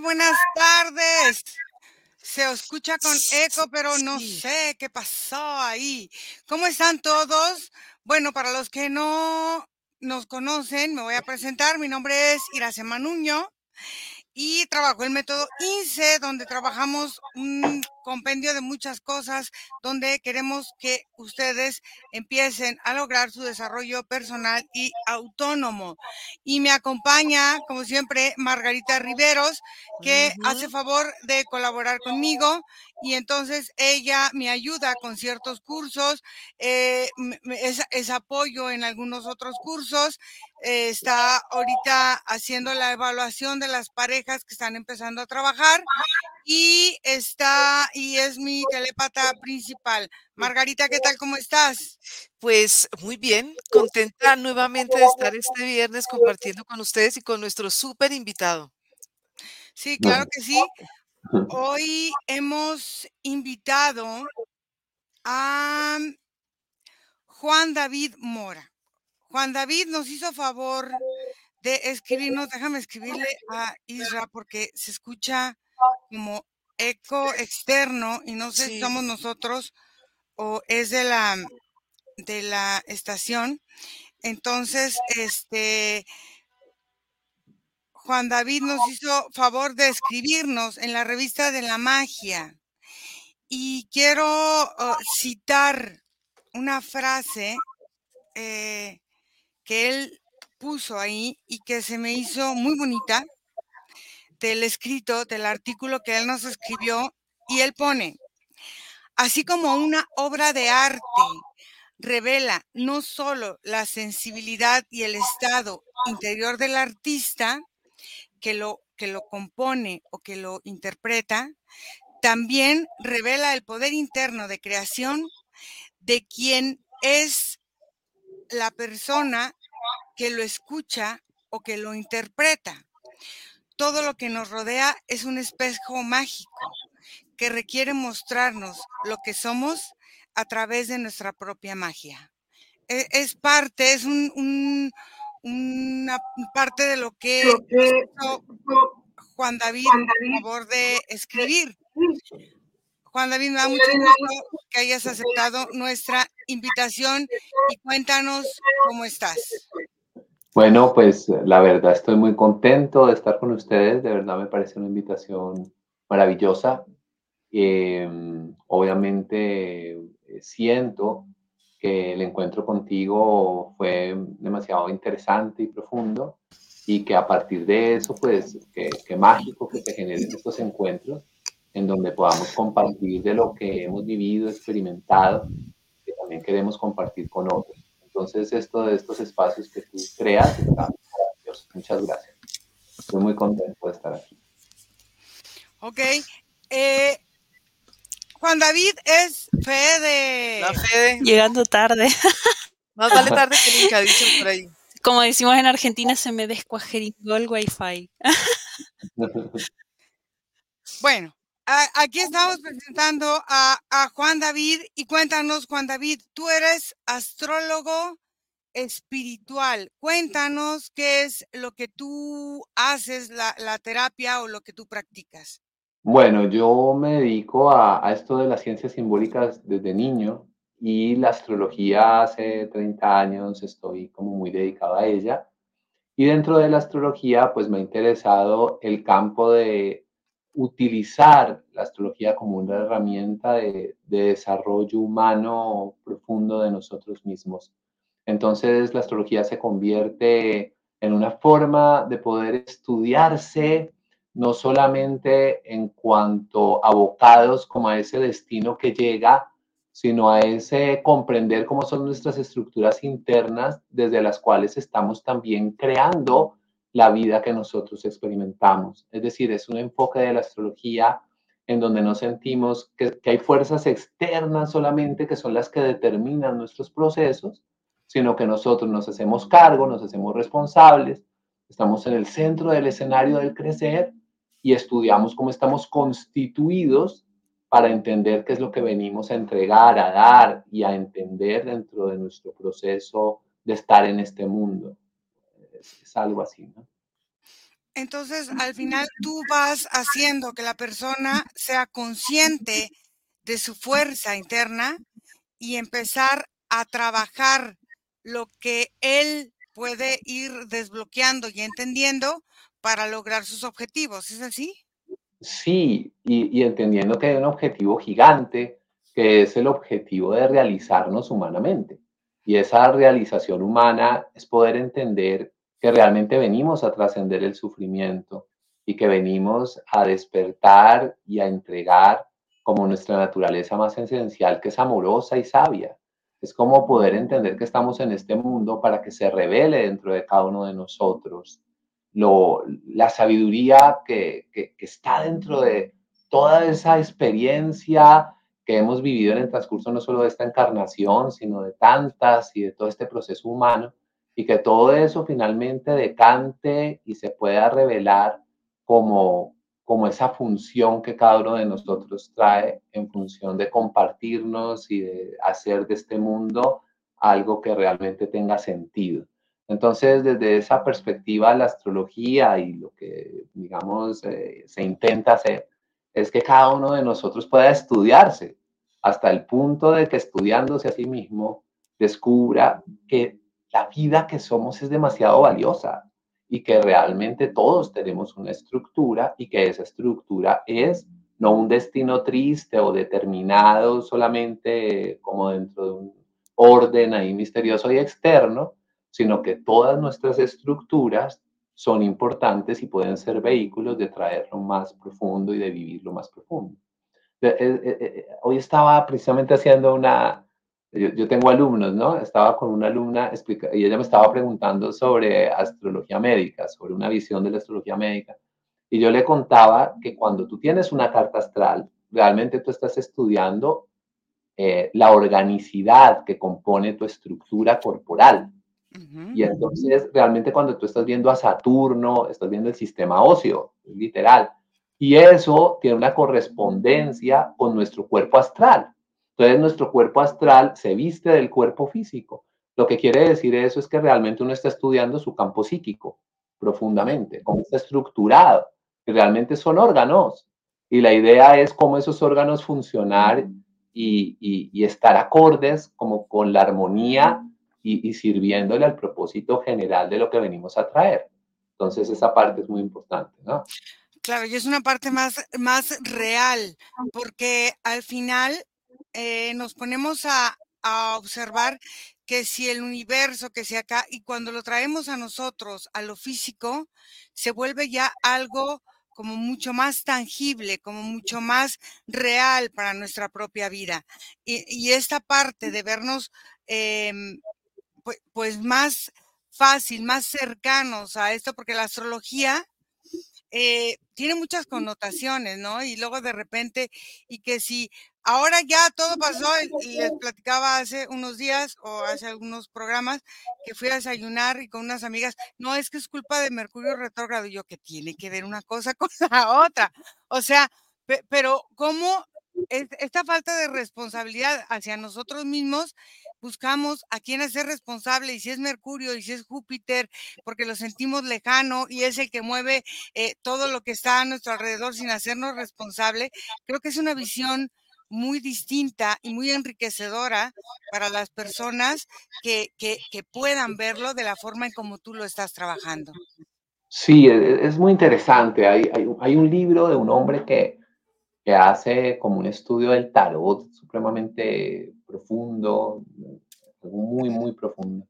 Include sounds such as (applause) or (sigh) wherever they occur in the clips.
buenas tardes. Se escucha con eco, pero no sé qué pasó ahí. ¿Cómo están todos? Bueno, para los que no nos conocen, me voy a presentar. Mi nombre es Iracema Nuño y trabajo el método INSE, donde trabajamos un compendio de muchas cosas, donde queremos que ustedes empiecen a lograr su desarrollo personal y autónomo. Y me acompaña, como siempre, Margarita Riveros, que hace favor de colaborar conmigo y entonces ella me ayuda con ciertos cursos, eh, es, apoyo en algunos otros cursos, eh, está ahorita haciendo la evaluación de las parejas que están empezando a trabajar y está y es mi telepata principal. Margarita, ¿qué tal? ¿Cómo estás? Pues muy bien, contenta nuevamente de estar este viernes compartiendo con ustedes y con nuestro súper invitado. Sí, claro que sí. Hoy hemos invitado a Juan David Mora. Juan David nos hizo favor de escribirnos, déjame escribirle a Isra porque se escucha como eco externo y no sé si somos nosotros o es de la de la estación. Entonces, este Juan David nos hizo favor de escribirnos en la revista de la magia. Y quiero oh, citar una frase eh, que él puso ahí y que se me hizo muy bonita del escrito, del artículo que él nos escribió. Y él pone, así como una obra de arte revela no solo la sensibilidad y el estado interior del artista, que lo, que lo compone o que lo interpreta, también revela el poder interno de creación de quien es la persona que lo escucha o que lo interpreta. Todo lo que nos rodea es un espejo mágico que requiere mostrarnos lo que somos a través de nuestra propia magia. E, es, parte, es un, una parte de lo que Juan David a favor de escribir. Juan David, me da mucho gusto que hayas aceptado nuestra invitación y cuéntanos cómo estás. Bueno, pues la verdad estoy muy contento de estar con ustedes, de verdad me parece una invitación maravillosa. Em, obviamente eh, siento que el encuentro contigo fue demasiado interesante y profundo y que a partir de eso, pues, qué mágico que se generen estos encuentros en donde podamos compartir de lo que hemos vivido, experimentado, que también queremos compartir con otros. Entonces, esto de estos espacios que tú creas. Muchas gracias. Estoy muy contento de estar aquí. Ok. Eh, Juan David es Fede. La Fede. Llegando tarde. (laughs) Más vale tarde que nunca, (laughs) dicen por ahí. Como decimos en Argentina, se me descuajeringó el wifi. (laughs) bueno, aquí estamos presentando a, a, Juan David y cuéntanos, Juan David, tú eres astrólogo espiritual. Cuéntanos qué es lo que tú haces, la, la terapia o lo que tú practicas. Bueno, yo me dedico a, esto de las ciencias simbólicas desde niño y la astrología hace 30 años estoy como muy dedicado a ella. Y dentro de la astrología, pues me ha interesado el campo de utilizar la astrología como una herramienta de desarrollo humano profundo de nosotros mismos. Entonces, la astrología se convierte en una forma de poder estudiarse no solamente en cuanto abocados como a ese destino que llega, sino a ese comprender cómo son nuestras estructuras internas desde las cuales estamos también creando la vida que nosotros experimentamos. Es decir, es un enfoque de la astrología en donde no sentimos que, que hay fuerzas externas solamente que son las que determinan nuestros procesos, sino que nosotros nos hacemos cargo, nos hacemos responsables, estamos en el centro del escenario del crecer y estudiamos cómo estamos constituidos para entender qué es lo que venimos a entregar, a dar y a entender dentro de nuestro proceso de estar en este mundo. Es, algo así, ¿no? Entonces, al final tú vas haciendo que la persona sea consciente de su fuerza interna y empezar a trabajar lo que él puede ir desbloqueando y entendiendo para lograr sus objetivos. ¿Es así? Sí, y, entendiendo que hay un objetivo gigante, que es el objetivo de realizarnos humanamente. Y esa realización humana es poder entender que realmente venimos a trascender el sufrimiento y que venimos a despertar y a entregar como nuestra naturaleza más esencial, que es amorosa y sabia. Es como poder entender que estamos en este mundo para que se revele dentro de cada uno de nosotros lo, la sabiduría que, que, está dentro de toda esa experiencia que hemos vivido en el transcurso no solo de esta encarnación, sino de tantas y de todo este proceso humano y que todo eso finalmente decante y se pueda revelar como, como esa función que cada uno de nosotros trae en función de compartirnos y de hacer de este mundo algo que realmente tenga sentido. Entonces, desde esa perspectiva, la astrología y lo que, digamos, eh, se intenta hacer es que cada uno de nosotros pueda estudiarse hasta el punto de que estudiándose a sí mismo descubra que la vida que somos es demasiado valiosa y que realmente todos tenemos una estructura y que esa estructura es no un destino triste o determinado solamente como dentro de un orden ahí misterioso y externo, sino que todas nuestras estructuras son importantes y pueden ser vehículos de traerlo más profundo y de vivirlo más profundo. Eh, eh, eh, hoy estaba precisamente haciendo una, yo, tengo alumnos, ¿no? Estaba con una alumna y ella me estaba preguntando sobre astrología médica, sobre una visión de la astrología médica. Y yo le contaba que cuando tú tienes una carta astral, realmente tú estás estudiando la organicidad que compone tu estructura corporal. Y entonces, realmente cuando tú estás viendo a Saturno, estás viendo el sistema óseo, literal. Y eso tiene una correspondencia con nuestro cuerpo astral. Entonces nuestro cuerpo astral se viste del cuerpo físico. Lo que quiere decir eso es que realmente uno está estudiando su campo psíquico profundamente, cómo está estructurado, que realmente son órganos. Y la idea es cómo esos órganos funcionar y, estar acordes como con la armonía y, y, sirviéndole al propósito general de lo que venimos a traer. Entonces esa parte es muy importante, ¿no? Claro, y es una parte más, más real, porque al final eh, nos ponemos a, observar que si el universo, que si acá, y cuando lo traemos a nosotros, a lo físico, se vuelve ya algo como mucho más tangible, como mucho más real para nuestra propia vida. Y, esta parte de vernos em, pues, más fácil, más cercanos a esto, porque la astrología eh, tiene muchas connotaciones, ¿no? Y luego de repente, y que si ahora ya todo pasó, y les platicaba hace unos días o hace algunos programas que fui a desayunar y con unas amigas, no, es que es culpa de Mercurio retrógrado, yo que tiene que ver una cosa (laughs) con la otra. O sea, pero ¿cómo esta falta de responsabilidad hacia nosotros mismos buscamos a quién hacer responsable y si es Mercurio y si es Júpiter, porque lo sentimos lejano y es el que mueve eh, todo lo que está a nuestro alrededor sin hacernos responsable, creo que es una visión muy distinta y muy enriquecedora para las personas que, que, puedan verlo de la forma en como tú lo estás trabajando. Sí, e, es muy interesante. Hay, hay, hay un libro de un hombre que, que hace como un estudio del tarot supremamente profundo, algo muy, muy profundo.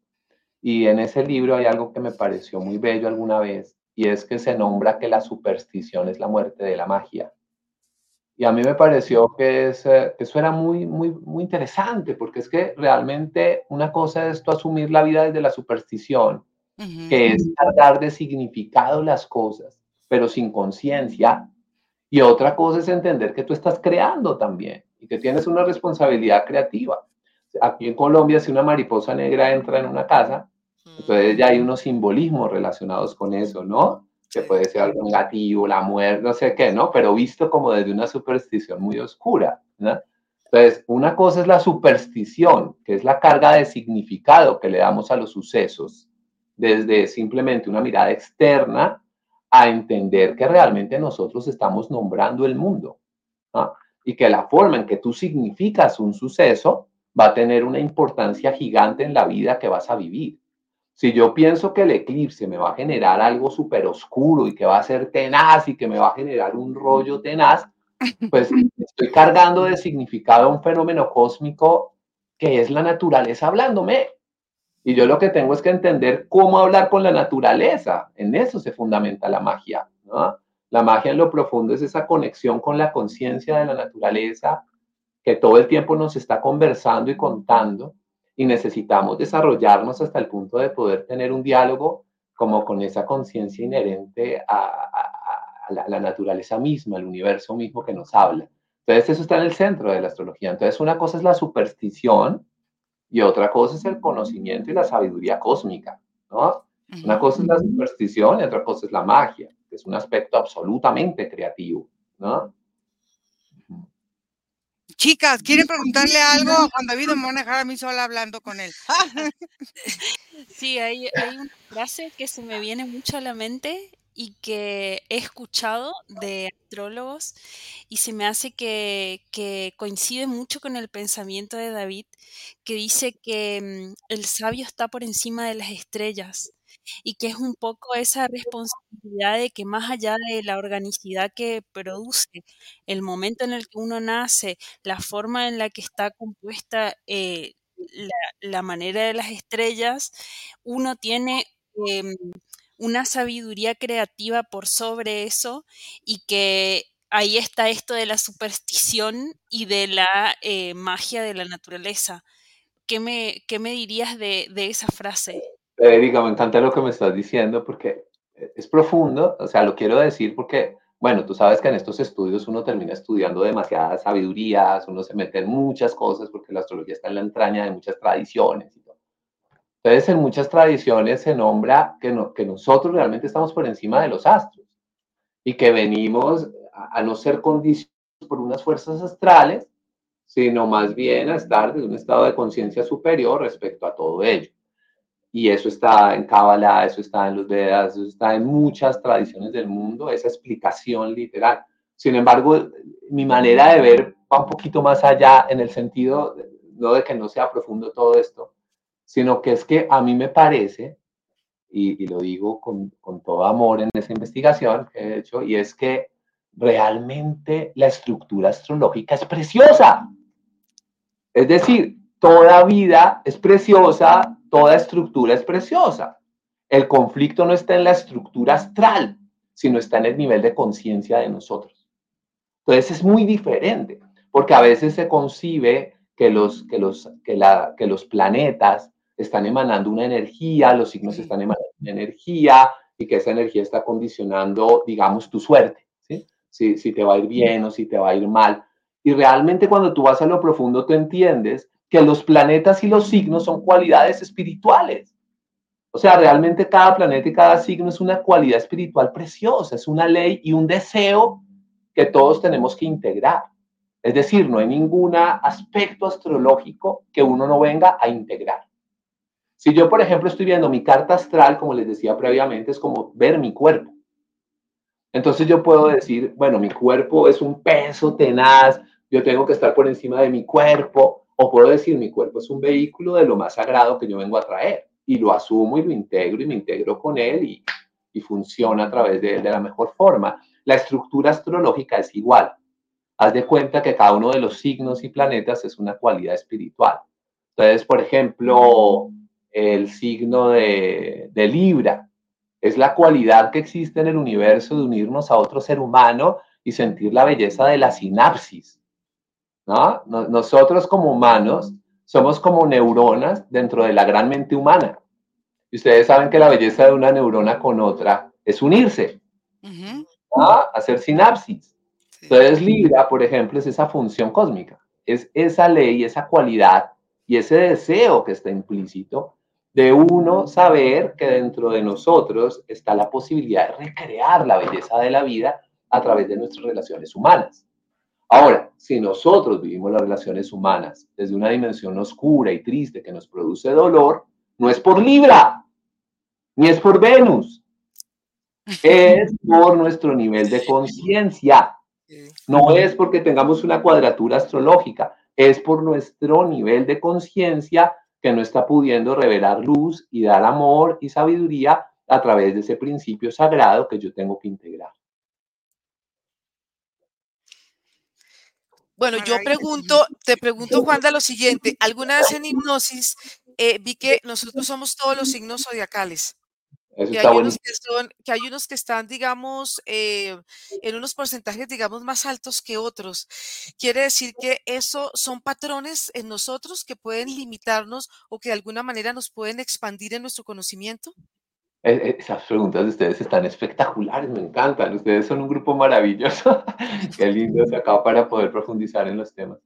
Y en ese libro hay algo que me pareció muy bello alguna vez, y es que se nombra que la superstición es la muerte de la magia. Y a mí me pareció que, eso era muy, muy, muy interesante, porque es que realmente una cosa es tú asumir la vida desde la superstición, que es dar de significado las cosas, pero sin conciencia. Y otra cosa es entender que tú estás creando también y que tienes una responsabilidad creativa. Aquí en Colombia, si una mariposa negra entra en una casa, entonces ya hay unos simbolismos relacionados con eso, ¿no? Que puede ser algo negativo, la muerte, no sé qué, ¿no? Pero visto como desde una superstición muy oscura, ¿no? Entonces, una cosa es la superstición, que es la carga de significado que le damos a los sucesos desde simplemente una mirada externa a entender que realmente nosotros estamos nombrando el mundo y que la forma en que tú significas un suceso va a tener una importancia gigante en la vida que vas a vivir. Si yo pienso que el eclipse me va a generar algo súper oscuro y que va a ser tenaz y que me va a generar un rollo tenaz, (laughs) pues estoy cargando de significado un fenómeno cósmico que es la naturaleza hablándome. Y yo lo que tengo es que entender cómo hablar con la naturaleza. En eso se fundamenta la magia. La magia en lo profundo es esa conexión con la conciencia de la naturaleza que todo el tiempo nos está conversando y contando y necesitamos desarrollarnos hasta el punto de poder tener un diálogo como con esa conciencia inherente a, la, naturaleza misma, al universo mismo que nos habla. Entonces eso está en el centro de la astrología. Entonces una cosa es la superstición y otra cosa es el conocimiento y la sabiduría cósmica, ¿no? Una cosa es la superstición y otra cosa es la magia, es un aspecto absolutamente creativo, ¿no? Chicas, ¿quieren preguntarle algo a Juan David o me van a dejar a mí sola hablando con él? (laughs) Sí, hay, hay una frase que se me viene mucho a la mente y que he escuchado de astrólogos y se me hace que, que, coincide mucho con el pensamiento de David, que dice que mm, el sabio está por encima de las estrellas y que es un poco esa responsabilidad de que más allá de la organicidad que produce el momento en el que uno nace, la forma en la que está compuesta eh, la, manera de las estrellas, uno tiene em, una sabiduría creativa por sobre eso y que ahí está esto de la superstición y de la eh, magia de la naturaleza. ¿Qué me, qué me dirías de, de esa frase? Erika, me encanta lo que me estás diciendo porque es profundo, o sea, lo quiero decir porque, bueno, tú sabes que en estos estudios uno termina estudiando demasiadas sabidurías, uno se mete en muchas cosas porque la astrología está en la entraña de muchas tradiciones. Entonces, en muchas tradiciones se nombra que, no, que nosotros realmente estamos por encima de los astros y que venimos a no ser condicionados por unas fuerzas astrales, sino más bien a estar en un estado de conciencia superior respecto a todo ello. Y eso está en Kabbalah, eso está en los Vedas, eso está en muchas tradiciones del mundo, esa explicación literal. Sin embargo, mi manera de ver va un poquito más allá en el sentido, no de que no sea profundo todo esto, sino que es que a mí me parece, y, lo digo con, con, todo amor en esa investigación que he hecho, y es que realmente la estructura astrológica es preciosa. Es decir, toda vida es preciosa, toda estructura es preciosa. El conflicto no está en la estructura astral, sino está en el nivel de conciencia de nosotros. Entonces es muy diferente, porque a veces se concibe que los, que los, que la, que los planetas están emanando una energía, los signos están emanando una energía y que esa energía está condicionando, digamos, tu suerte, ¿sí? Si, si te va a ir bien o si te va a ir mal. Y realmente cuando tú vas a lo profundo, tú entiendes que los planetas y los signos son cualidades espirituales. O sea, realmente cada planeta y cada signo es una cualidad espiritual preciosa, es una ley y un deseo que todos tenemos que integrar. Es decir, no hay ningún aspecto astrológico que uno no venga a integrar. Si yo, por ejemplo, estoy viendo mi carta astral, como les decía previamente, es como ver mi cuerpo. Entonces yo puedo decir, bueno, mi cuerpo es un peso tenaz, yo tengo que estar por encima de mi cuerpo, o puedo decir, mi cuerpo es un vehículo de lo más sagrado que yo vengo a traer, y lo asumo y lo integro y me integro con él y, y funciona a través de él de la mejor forma. La estructura astrológica es igual. Haz de cuenta que cada uno de los signos y planetas es una cualidad espiritual. Entonces, por ejemplo, el signo de, Libra. Es la cualidad que existe en el universo de unirnos a otro ser humano y sentir la belleza de la sinapsis. ¿No? Nosotros como humanos somos como neuronas dentro de la gran mente humana. Y ustedes saben que la belleza de una neurona con otra es unirse, hacer sinapsis. Entonces Libra, por ejemplo, es esa función cósmica, es esa ley, esa cualidad y ese deseo que está implícito de uno saber que dentro de nosotros está la posibilidad de recrear la belleza de la vida a través de nuestras relaciones humanas. Ahora, si nosotros vivimos las relaciones humanas desde una dimensión oscura y triste que nos produce dolor, no es por Libra, ni es por Venus, es por nuestro nivel de conciencia. No es porque tengamos una cuadratura astrológica, es por nuestro nivel de conciencia que no está pudiendo revelar luz y dar amor y sabiduría a través de ese principio sagrado que yo tengo que integrar. Bueno, yo pregunto, te (laughs) pregunto, Juan, de lo siguiente. ¿Alguna vez en hipnosis eh, vi que nosotros somos todos los signos zodiacales? que hay, unos que, son, que hay unos que están, digamos, eh, en unos porcentajes, digamos, más altos que otros. Quiere decir que eso son patrones en nosotros que pueden limitarnos o que de alguna manera nos pueden expandir en nuestro conocimiento. E, e, esas preguntas de ustedes están espectaculares, me encantan. Ustedes son un grupo maravilloso. (laughs) Qué lindo se acaba para poder profundizar en los temas.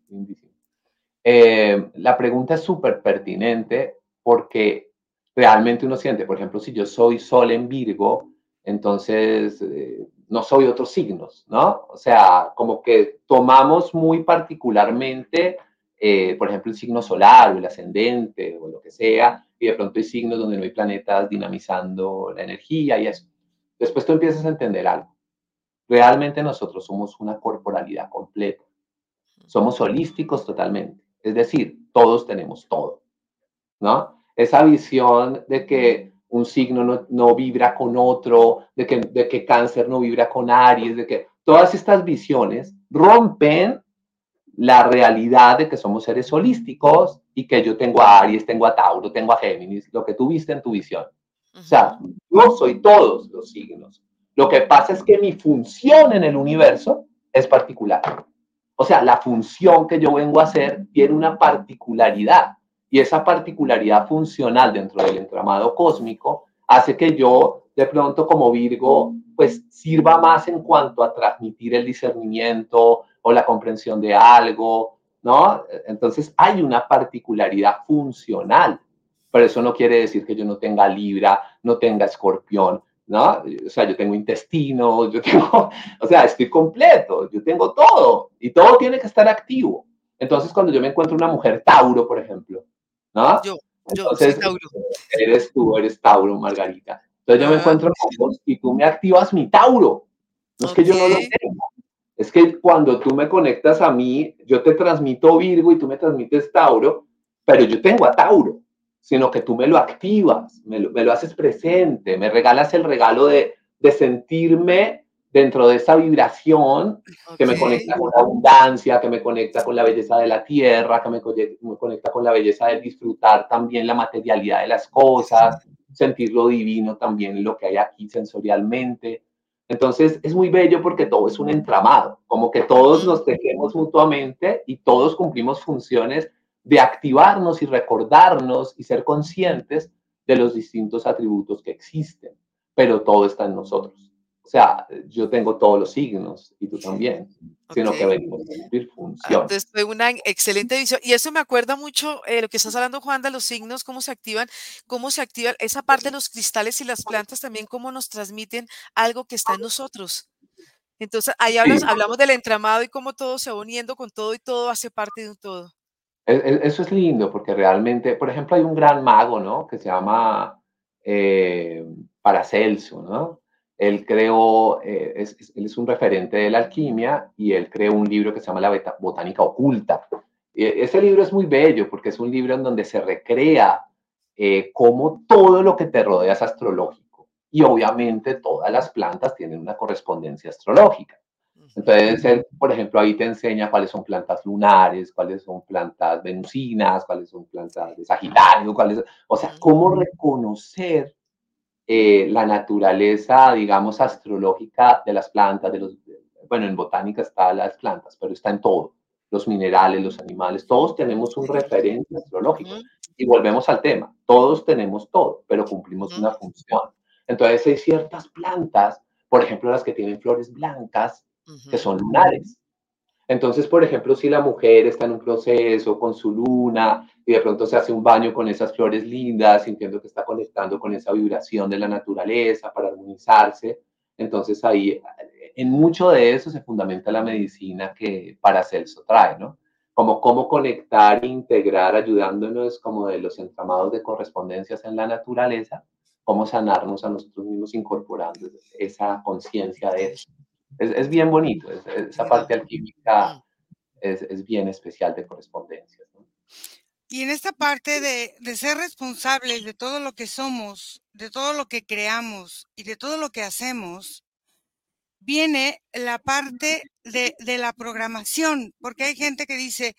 Eh, la pregunta es súper pertinente porque realmente uno siente, por ejemplo, si yo soy Sol en Virgo, entonces eh, no soy otros signos, ¿no? O sea, como que tomamos muy particularmente, eh, por ejemplo, el signo solar o el ascendente o lo que sea, y de pronto hay signos donde no hay planetas dinamizando la energía y eso. Después tú empiezas a entender algo. Realmente nosotros somos una corporalidad completa. Somos holísticos totalmente. Es decir, todos tenemos todo, ¿no? esa visión de que un signo no, vibra con otro, de que, de que cáncer no vibra con Aries, de que todas estas visiones rompen la realidad de que somos seres holísticos y que yo tengo a Aries, tengo a Tauro, tengo a Géminis, lo que tú viste en tu visión. O sea, yo soy todos los signos. Lo que pasa es que mi función en el universo es particular. O sea, la función que yo vengo a hacer tiene una particularidad. Y esa particularidad funcional dentro del entramado cósmico hace que yo, de pronto, como Virgo, pues sirva más en cuanto a transmitir el discernimiento o la comprensión de algo, ¿no? Entonces hay una particularidad funcional, pero eso no quiere decir que yo no tenga Libra, no tenga Escorpión, ¿no? O sea, yo tengo intestino, yo tengo, (laughs) o sea, estoy completo, yo tengo todo y todo tiene que estar activo. Entonces, cuando yo me encuentro una mujer Tauro, por ejemplo, ¿no? Yo, yo soy Tauro. Eres tú, eres Tauro, Margarita. Entonces yo me ah. encuentro con vos y tú me activas mi Tauro. No es que yo no lo tenga. Es que cuando tú me conectas a mí, yo te transmito Virgo y tú me transmites Tauro, pero yo tengo a Tauro, sino que tú me lo activas, me lo, me lo haces presente, me regalas el regalo de, de sentirme dentro de esa vibración que me conecta con la abundancia, que me conecta con la belleza de la tierra, que me, conecta con la belleza de disfrutar también la materialidad de las cosas, sentir lo divino también, lo que hay aquí sensorialmente. Entonces es muy bello porque todo es un entramado, como que todos nos tejemos mutuamente y todos cumplimos funciones de activarnos y recordarnos y ser conscientes de los distintos atributos que existen, pero todo está en nosotros. O sea, yo tengo todos los signos y tú también, sino que venimos a cumplir función. Entonces fue una excelente visión. Y eso me acuerda mucho eh, lo que estás hablando, Juan, de los signos, cómo se activan, cómo se activa esa parte de los cristales y las plantas también, cómo nos transmiten algo que está en nosotros. Entonces, ahí hablamos del entramado y cómo todo se va uniendo con todo y todo hace parte de un todo. E, e, eso es lindo porque realmente, por ejemplo, hay un gran mago, ¿no? Que se llama eh, Paracelso, ¿no? Él creó, eh, es, él es un referente de la alquimia y él creó un libro que se llama La Botánica Oculta. Y ese libro es muy bello porque es un libro en donde se recrea eh, cómo todo lo que te rodea es astrológico. Y obviamente todas las plantas tienen una correspondencia astrológica. Entonces, él, por ejemplo, ahí te enseña cuáles son plantas lunares, cuáles son plantas venusinas, cuáles son plantas de Sagitario, cuáles, o sea, cómo reconocer eh, la naturaleza, digamos, astrológica de las plantas, de los, bueno, en botánica está las plantas, pero está en todo, los minerales, los animales, todos tenemos un referente astrológico. Y volvemos al tema, todos tenemos todo, pero cumplimos una función. Entonces hay ciertas plantas, por ejemplo, las que tienen flores blancas, que son lunares. Entonces, por ejemplo, si la mujer está en un proceso con su luna y de pronto se hace un baño con esas flores lindas, sintiendo que está conectando con esa vibración de la naturaleza para armonizarse, entonces ahí en mucho de eso se fundamenta la medicina que Paracelso trae, ¿no? Como cómo conectar e integrar ayudándonos como de los entramados de correspondencias en la naturaleza cómo sanarnos a nosotros mismos incorporando esa conciencia de eso. Es, bien bonito, esa parte alquímica es, es, bien especial de correspondencia. Y en esta parte de, de, ser responsables de todo lo que somos, de todo lo que creamos y de todo lo que hacemos, viene la parte de, de la programación, porque hay gente que dice,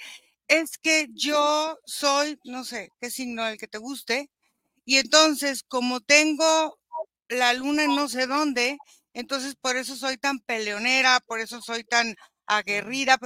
es que yo soy, no sé, qué signo el que te guste, y entonces como tengo la luna en no sé dónde, entonces por eso soy tan peleonera, por eso soy tan aguerrida.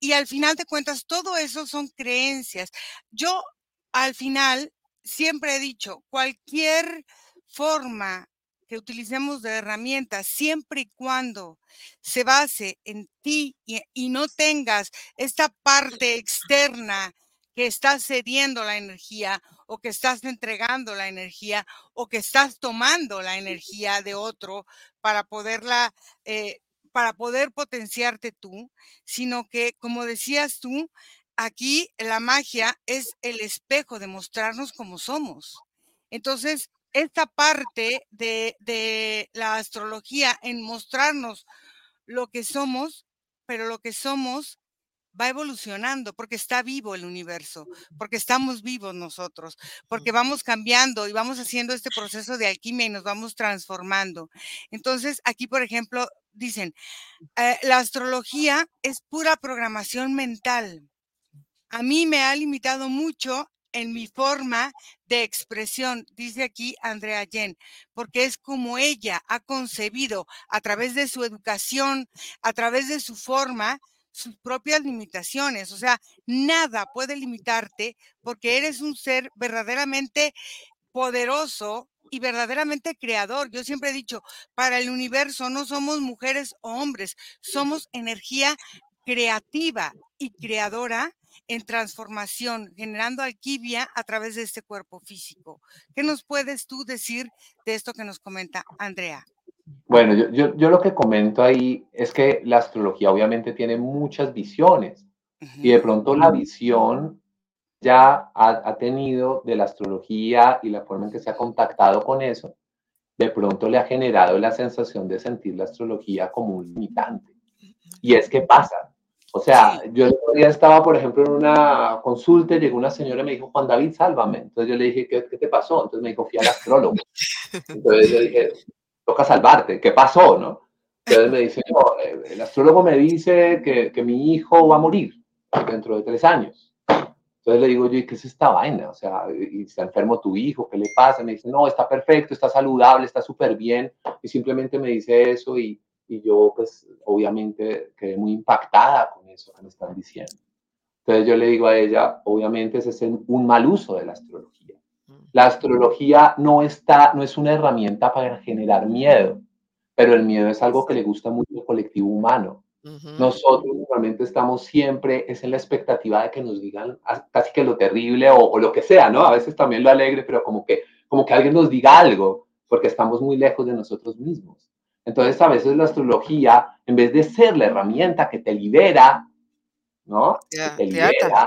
Y al final de cuentas, todo eso son creencias. Yo al final siempre he dicho, cualquier forma que utilicemos de herramientas, siempre y cuando se base en ti y, no tengas esta parte externa que estás cediendo la energía o que estás entregando la energía o que estás tomando la energía de otro para poderla eh, para poder potenciarte tú, sino que, como decías tú, aquí la magia es el espejo de mostrarnos como somos. Entonces, esta parte de, de la astrología en mostrarnos lo que somos, pero lo que somos va evolucionando porque está vivo el universo, porque estamos vivos nosotros, porque vamos cambiando y vamos haciendo este proceso de alquimia y nos vamos transformando. Entonces, aquí, por ejemplo, dicen, eh, la astrología es pura programación mental. A mí me ha limitado mucho en mi forma de expresión, dice aquí Andrea Yen, porque es como ella ha concebido a través de su educación, a través de su forma, sus propias limitaciones. O sea, nada puede limitarte porque eres un ser verdaderamente poderoso y verdaderamente creador. Yo siempre he dicho, para el universo no somos mujeres o hombres, somos energía creativa y creadora en transformación, generando alquimia a través de este cuerpo físico. ¿Qué nos puedes tú decir de esto que nos comenta Andrea? Bueno, yo, yo, yo lo que comento ahí es que la astrología obviamente tiene muchas visiones y de pronto la visión ya ha, tenido de la astrología y la forma en que se ha contactado con eso, de pronto le ha generado la sensación de sentir la astrología como un limitante. Y es que pasa. O sea, yo el día estaba, por ejemplo, en una consulta, llegó una señora y me dijo, Juan David, sálvame. Entonces yo le dije, ¿qué, qué te pasó? Entonces me dijo, fui al astrólogo. (laughs) Entonces yo dije, toca salvarte, ¿qué pasó? ¿no? Entonces me dice, no, eh, el astrólogo me dice que, que mi hijo va a morir dentro de tres años. Entonces le digo yo, ¿y qué es esta vaina? O sea, ¿y está enfermo tu hijo? ¿Qué le pasa? Me dice, no, está perfecto, está saludable, está súper bien. Y simplemente me dice eso y, y, yo, pues, obviamente quedé muy impactada con eso que me están diciendo. Entonces yo le digo a ella, obviamente ese es un mal uso de la astrología. La astrología no, está, no es una herramienta para generar miedo, pero el miedo es algo que le gusta mucho al colectivo humano. Nosotros normalmente estamos siempre, es en la expectativa de que nos digan casi que lo terrible o, lo que sea, ¿no? A veces también lo alegre, pero como que, como que alguien nos diga algo, porque estamos muy lejos de nosotros mismos. Entonces, a veces la astrología, en vez de ser la herramienta que te libera, ¿no? que te libera,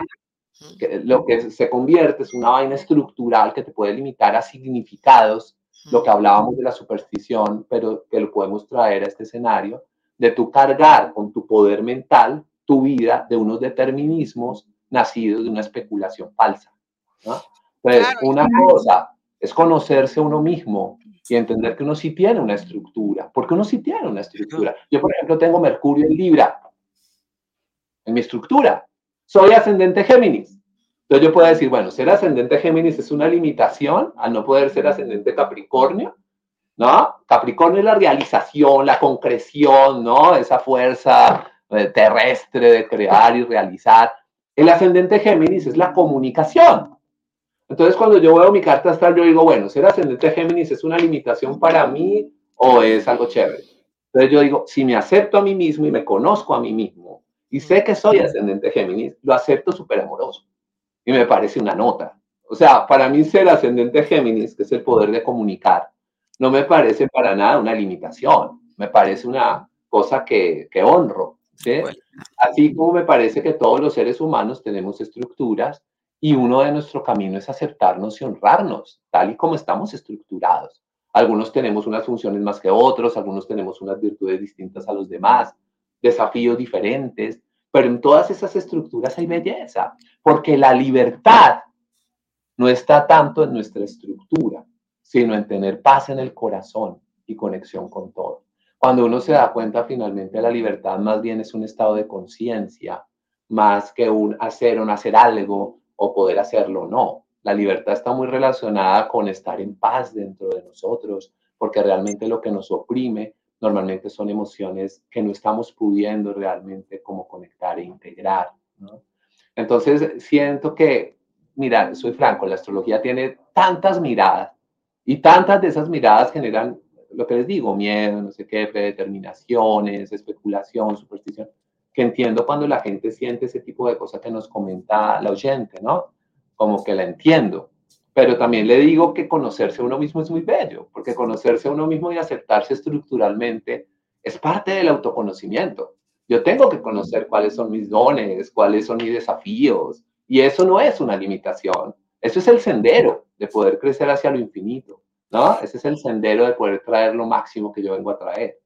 lo que se convierte es una vaina estructural que te puede limitar a significados, lo que hablábamos de la superstición, pero que lo podemos traer a este escenario de tu cargar con tu poder mental tu vida de unos determinismos nacidos de una especulación falsa. Entonces, una cosa es conocerse a uno mismo y entender que uno sí tiene una estructura, porque uno sí tiene una estructura. Yo, por ejemplo, tengo Mercurio en Libra, en mi estructura. Soy ascendente Géminis. Entonces yo puedo decir, bueno, ser ascendente Géminis es una limitación al no poder ser ascendente Capricornio, ¿no? Capricornio es la realización, la concreción, ¿no? Esa fuerza eh, terrestre de crear y realizar. El ascendente Géminis es la comunicación. Entonces, cuando yo veo mi carta astral, yo digo, bueno, ser ascendente Géminis es una limitación para mí o es algo chévere. Entonces yo digo, si me acepto a mí mismo y me conozco a mí mismo y sé que soy ascendente Géminis, lo acepto súper amoroso. Y me parece una nota. O sea, para mí ser ascendente Géminis, que es el poder de comunicar, no me parece para nada una limitación, me parece una cosa que, que honro. ¿sí? Así como me parece que todos los seres humanos tenemos estructuras y uno de nuestro camino es aceptarnos y honrarnos, tal y como estamos estructurados. Algunos tenemos unas funciones más que otros, algunos tenemos unas virtudes distintas a los demás, desafíos diferentes, pero en todas esas estructuras hay belleza, porque la libertad no está tanto en nuestra estructura, sino en tener paz en el corazón y conexión con todo. Cuando uno se da cuenta finalmente la libertad más bien es un estado de conciencia, más que un hacer o no hacer algo o poder hacerlo no. La libertad está muy relacionada con estar en paz dentro de nosotros, porque realmente lo que nos oprime normalmente son emociones que no estamos pudiendo realmente como conectar e integrar. Entonces, siento que, mira, soy franco, la astrología tiene tantas miradas y tantas de esas miradas generan lo que les digo, miedo, no sé qué, predeterminaciones, especulación, superstición, que entiendo cuando la gente siente ese tipo de cosas que nos comenta la oyente, ¿no? Como que la entiendo. Pero también le digo que conocerse a uno mismo es muy bello, porque conocerse a uno mismo y aceptarse estructuralmente es parte del autoconocimiento. Yo tengo que conocer cuáles son mis dones, cuáles son mis desafíos, y eso no es una limitación, eso es el sendero de poder crecer hacia lo infinito, ¿no? Ese es el sendero de poder traer lo máximo que yo vengo a traer.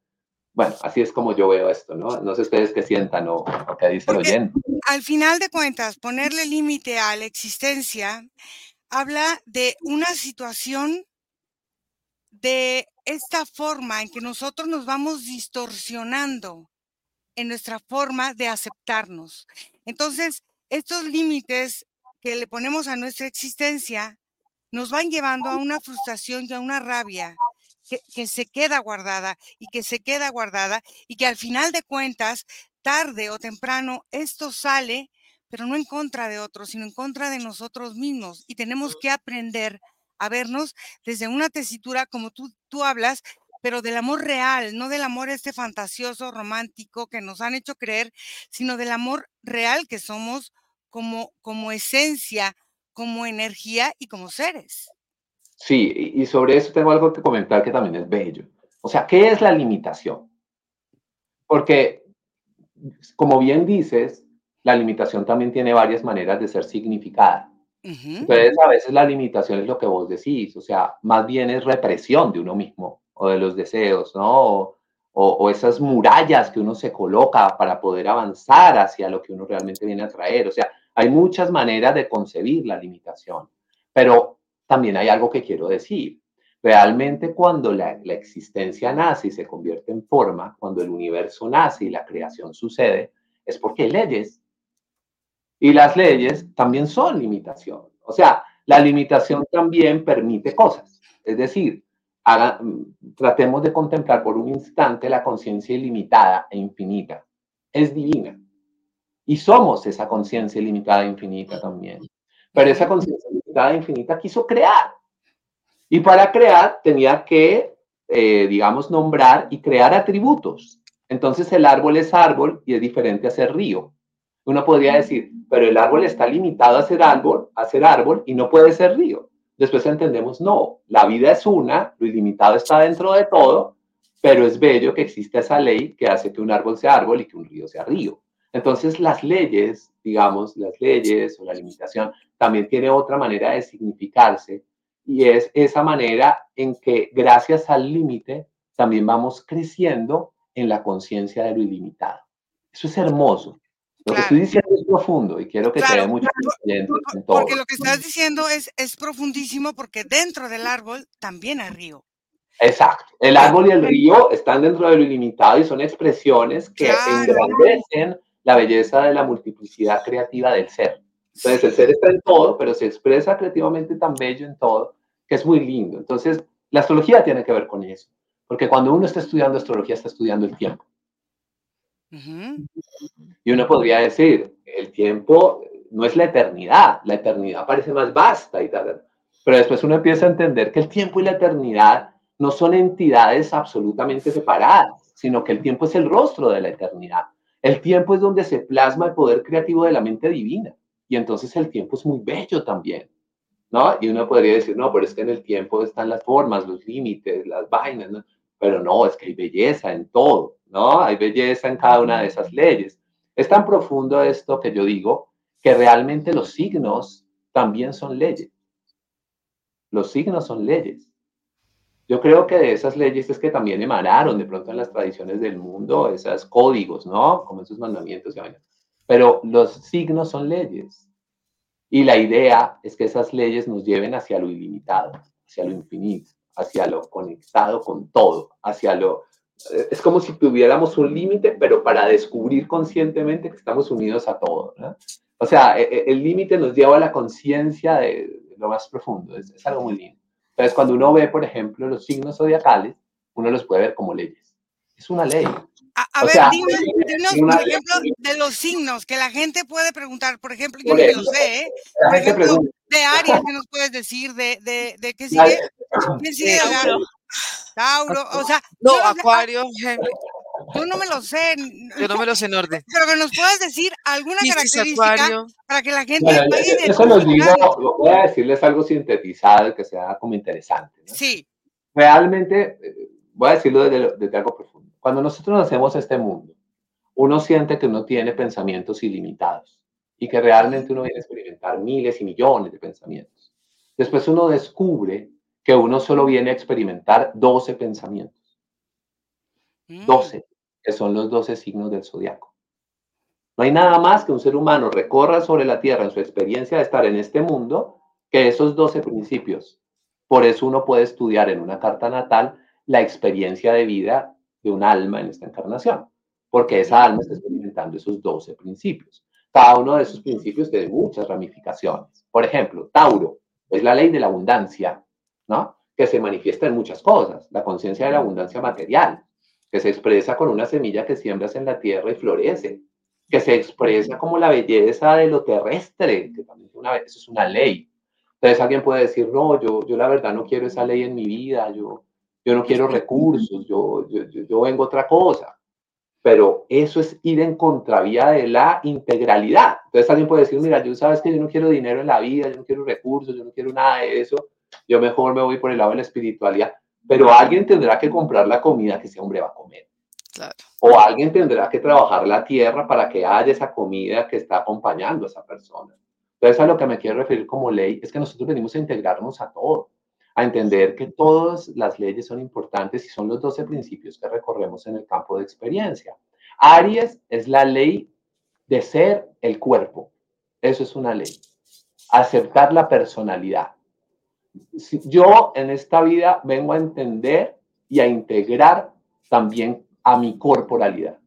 Bueno, así es como yo veo esto, ¿no? No sé ustedes qué sientan o, qué dicen oyendo. Al final de cuentas, ponerle límite a la existencia habla de una situación de esta forma en que nosotros nos vamos distorsionando en nuestra forma de aceptarnos. Entonces, estos límites que le ponemos a nuestra existencia nos van llevando a una frustración y a una rabia que, se queda guardada y que se queda guardada y que al final de cuentas, tarde o temprano, esto sale, pero no en contra de otros, sino en contra de nosotros mismos. Y tenemos que aprender a vernos desde una tesitura como tú, tú hablas, pero del amor real, no del amor este fantasioso, romántico que nos han hecho creer, sino del amor real que somos como, como esencia, como energía y como seres. Sí, y sobre eso tengo algo que comentar que también es bello. O sea, ¿qué es la limitación? Porque, como bien dices, la limitación también tiene varias maneras de ser significada. Entonces, a veces la limitación es lo que vos decís, o sea, más bien es represión de uno mismo o de los deseos, ¿no? O, o, esas murallas que uno se coloca para poder avanzar hacia lo que uno realmente viene a traer. O sea, hay muchas maneras de concebir la limitación, pero también hay algo que quiero decir. Realmente cuando la, existencia nace y se convierte en forma, cuando el universo nace y la creación sucede, es porque hay leyes. Y las leyes también son limitación. O sea, la limitación también permite cosas. Es decir, tratemos de contemplar por un instante la conciencia ilimitada e infinita. Es divina. Y somos esa conciencia ilimitada e infinita también. Pero esa conciencia infinita quiso crear. Y para crear tenía que, eh, digamos, nombrar y crear atributos. Entonces el árbol es árbol y es diferente a ser río. Uno podría decir, pero el árbol está limitado a ser árbol, a ser árbol y no puede ser río. Después entendemos, no, la vida es una, lo ilimitado está dentro de todo, pero es bello que exista esa ley que hace que un árbol sea árbol y que un río sea río. Entonces las leyes, digamos, las leyes o la limitación también tiene otra manera de significarse y es esa manera en que gracias al límite también vamos creciendo en la conciencia de lo ilimitado. Eso es hermoso. Lo que estoy diciendo es profundo y quiero que claro, mucho en todo. Porque lo que estás diciendo es, es profundísimo porque dentro del árbol también hay río. Exacto. El árbol y el río están dentro de lo ilimitado y son expresiones que engrandecen la belleza de la multiplicidad creativa del ser. Entonces, el ser está en todo, pero se expresa creativamente tan bello en todo, que es muy lindo. Entonces, la astrología tiene que ver con eso, porque cuando uno está estudiando astrología, está estudiando el tiempo. Y uno podría decir, el tiempo no es la eternidad, la eternidad parece más vasta y tal, pero después uno empieza a entender que el tiempo y la eternidad no son entidades absolutamente separadas, sino que el tiempo es el rostro de la eternidad. El tiempo es donde se plasma el poder creativo de la mente divina. Y entonces el tiempo es muy bello también. ¿no? Y uno podría decir, no, pero es que en el tiempo están las formas, los límites, las vainas, ¿no? Pero no, es que hay belleza en todo, ¿no? Hay belleza en cada una de esas leyes. Es tan profundo esto que yo digo que realmente los signos también son leyes. Los signos son leyes. Yo creo que de esas leyes es que también emanaron de pronto en las tradiciones del mundo esos códigos, ¿no? Como esos mandamientos. Pero los signos son leyes. Y la idea es que esas leyes nos lleven hacia lo ilimitado, hacia lo infinito, hacia lo conectado con todo, hacia lo... Es como si tuviéramos un límite, pero para descubrir conscientemente que estamos unidos a todo. O sea, e, e, el límite nos lleva a la conciencia de, lo más profundo. Es, es, algo muy lindo. Entonces, cuando uno ve, por ejemplo, los signos zodiacales, uno los puede ver como leyes. Es una ley. A, ver, dinos, por ejemplo, de los signos que la gente puede preguntar. Por ejemplo, yo no lo sé, ¿eh? Por ejemplo, de Aries, ¿qué nos puedes decir? ¿De, de, de qué sigue? ¿Qué sigue? Tauro. Tauro, o sea. No, Acuario, yo no me lo sé. Yo no me lo sé en orden. Pero que nos puedas decir alguna característica para que la gente vaya Eso los digo, voy a decirles algo sintetizado que sea como interesante. Sí. Realmente, eh, voy a decirlo desde, desde algo profundo. Cuando nosotros hacemos este mundo, uno siente que uno tiene pensamientos ilimitados y que realmente uno viene a experimentar miles y millones de pensamientos. Después uno descubre que uno solo viene a experimentar 12 pensamientos. 12, mm. que son los 12 signos del zodiaco. No hay nada más que un ser humano recorra sobre la Tierra en su experiencia de estar en este mundo que esos 12 principios. Por eso uno puede estudiar en una carta natal la experiencia de vida de un alma en esta encarnación, porque esa alma está experimentando esos 12 principios. Cada uno de esos principios tiene muchas ramificaciones. Por ejemplo, Tauro es la ley de la abundancia, ¿no? Que se manifiesta en muchas cosas. La conciencia de la abundancia material, que se expresa con una semilla que siembras en la tierra y florece, que se expresa como la belleza de lo terrestre, que también una, eso es una ley. Entonces alguien puede decir, no, yo, yo la verdad no quiero esa ley en mi vida, yo, yo no quiero recursos, yo, yo, yo vengo otra cosa. Pero eso es ir en contravía de la integralidad. Entonces alguien puede decir, mira, yo sabes que yo no quiero dinero en la vida, yo no quiero recursos, yo no quiero nada de eso, yo mejor me voy por el lado de la espiritualidad. Pero alguien tendrá que comprar la comida que ese hombre va a comer. O alguien tendrá que trabajar la tierra para que haya esa comida que está acompañando a esa persona. Entonces, a lo que me quiero referir como ley es que nosotros venimos a integrarnos a todo a entender que todas las leyes son importantes y son los 12 principios que recorremos en el campo de experiencia. Aries es la ley de ser el cuerpo. Eso es una ley. Aceptar la personalidad. Yo en esta vida vengo a entender y a integrar también a mi corporalidad.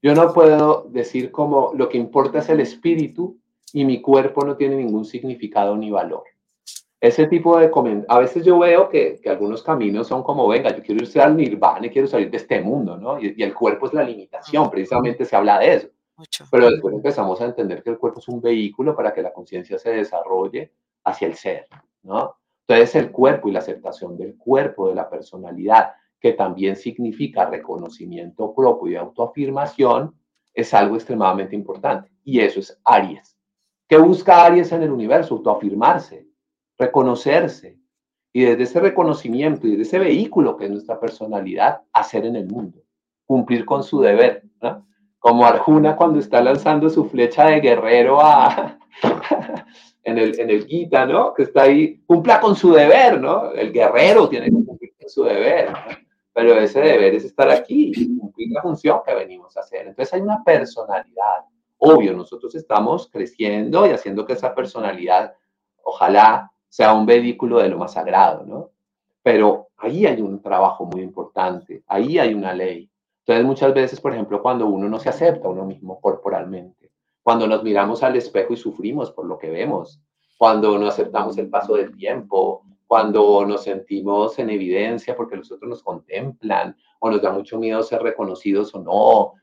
Yo no puedo decir como lo que importa es el espíritu y mi cuerpo no tiene ningún significado ni valor ese tipo de comentarios, a veces yo veo que, que, algunos caminos son como, venga, yo quiero irse al nirvana y quiero salir de este mundo, ¿no? Y, y el cuerpo es la limitación, precisamente se habla de eso. Pero después empezamos a entender que el cuerpo es un vehículo para que la conciencia se desarrolle hacia el ser, ¿no? Entonces el cuerpo y la aceptación del cuerpo, de la personalidad, que también significa reconocimiento propio y autoafirmación, es algo extremadamente importante. Y eso es Aries. ¿Qué busca Aries en el universo? Autoafirmarse reconocerse y desde ese reconocimiento y desde ese vehículo que es nuestra personalidad, hacer en el mundo, cumplir con su deber. Como Arjuna cuando está lanzando su flecha de guerrero a, (laughs) en, el, en el Gita, ¿no? Que está ahí, cumpla con su deber, ¿no? El guerrero tiene que cumplir su deber, pero ese deber es estar aquí y cumplir la función que venimos a hacer. Entonces hay una personalidad. Obvio, nosotros estamos creciendo y haciendo que esa personalidad, ojalá sea un vehículo de lo más sagrado, ¿no? Pero ahí hay un trabajo muy importante, ahí hay una ley. Entonces muchas veces, por ejemplo, cuando uno no se acepta a uno mismo corporalmente, cuando nos miramos al espejo y sufrimos por lo que vemos, cuando no aceptamos el paso del tiempo, cuando nos sentimos en evidencia porque los otros nos contemplan o nos da mucho miedo ser reconocidos o no,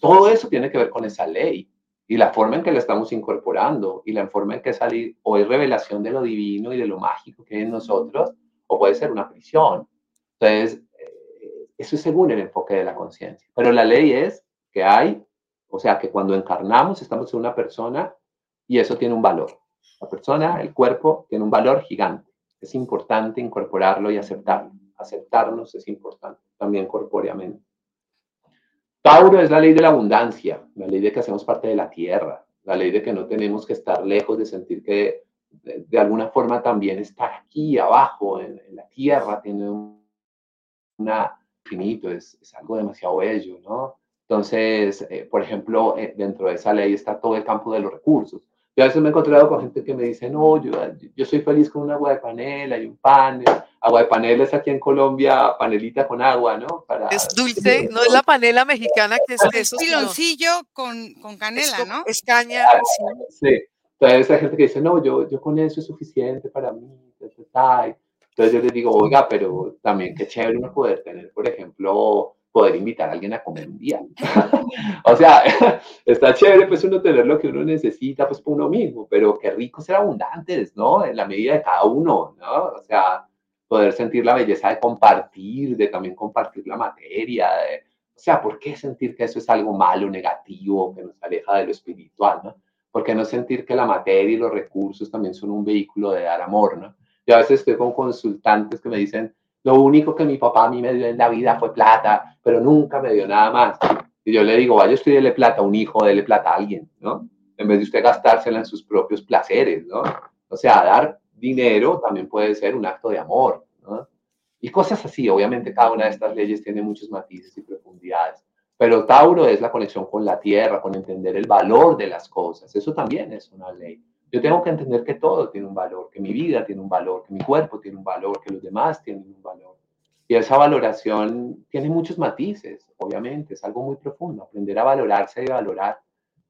todo eso tiene que ver con esa ley y la forma en que la estamos incorporando y la forma en que sale o es revelación de lo divino y de lo mágico que hay en nosotros o puede ser una prisión. Entonces, eh, eso es según el enfoque de la conciencia. Pero la ley es que hay, o sea, que cuando encarnamos estamos en una persona y eso tiene un valor. La persona, el cuerpo, tiene un valor gigante. Es importante incorporarlo y aceptarlo. Aceptarnos es importante, también corpóreamente. Tauro es la ley de la abundancia, la ley de que hacemos parte de la tierra, la ley de que no tenemos que estar lejos de sentir que de, alguna forma también estar aquí abajo en, la tierra tiene un una es, es algo demasiado bello, ¿no? Entonces, eh, por ejemplo, eh, dentro de esa ley está todo el campo de los recursos. Yo a veces me he encontrado con gente que me dice, no, yo, yo soy feliz con un agua de panela y un pan. Agua de panela es aquí en Colombia, panelita con agua, ¿no? Para, es dulce, no es la panela mexicana que es eso. piloncillo con, con canela, ¿no? Es caña. Sí. Entonces hay gente que dice, no, yo, yo con eso es suficiente para mí. Entonces yo les digo, oiga, pero también qué chévere uno poder tener, por ejemplo, poder invitar a alguien a comer un día. (laughs) o sea, (laughs) está chévere pues uno tener lo que uno necesita pues por uno mismo, pero qué rico ser abundantes, ¿no? En la medida de cada uno, ¿no? O sea, poder sentir la belleza de compartir, de también compartir la materia, o sea, ¿por qué sentir que eso es algo malo, negativo, que nos aleja de lo espiritual, ¿no? ¿Por qué no sentir que la materia y los recursos también son un vehículo de dar amor, ¿no? Yo a veces estoy con consultantes que me dicen, lo único que mi papá a mí me dio en la vida fue plata, pero nunca me dio nada más. Y yo le digo, vaya usted dele plata a un hijo, dele plata a alguien, ¿no? En vez de usted gastársela en sus propios placeres, ¿no? O sea, dar dinero también puede ser un acto de amor, ¿no? Y cosas así, obviamente cada una de estas leyes tiene muchos matices y profundidades, pero Tauro es la conexión con la tierra, con entender el valor de las cosas, eso también es una ley. Yo tengo que entender que todo tiene un valor, que mi vida tiene un valor, que mi cuerpo tiene un valor, que los demás tienen un valor. Y esa valoración tiene muchos matices, obviamente, es algo muy profundo. Aprender a valorarse y valorar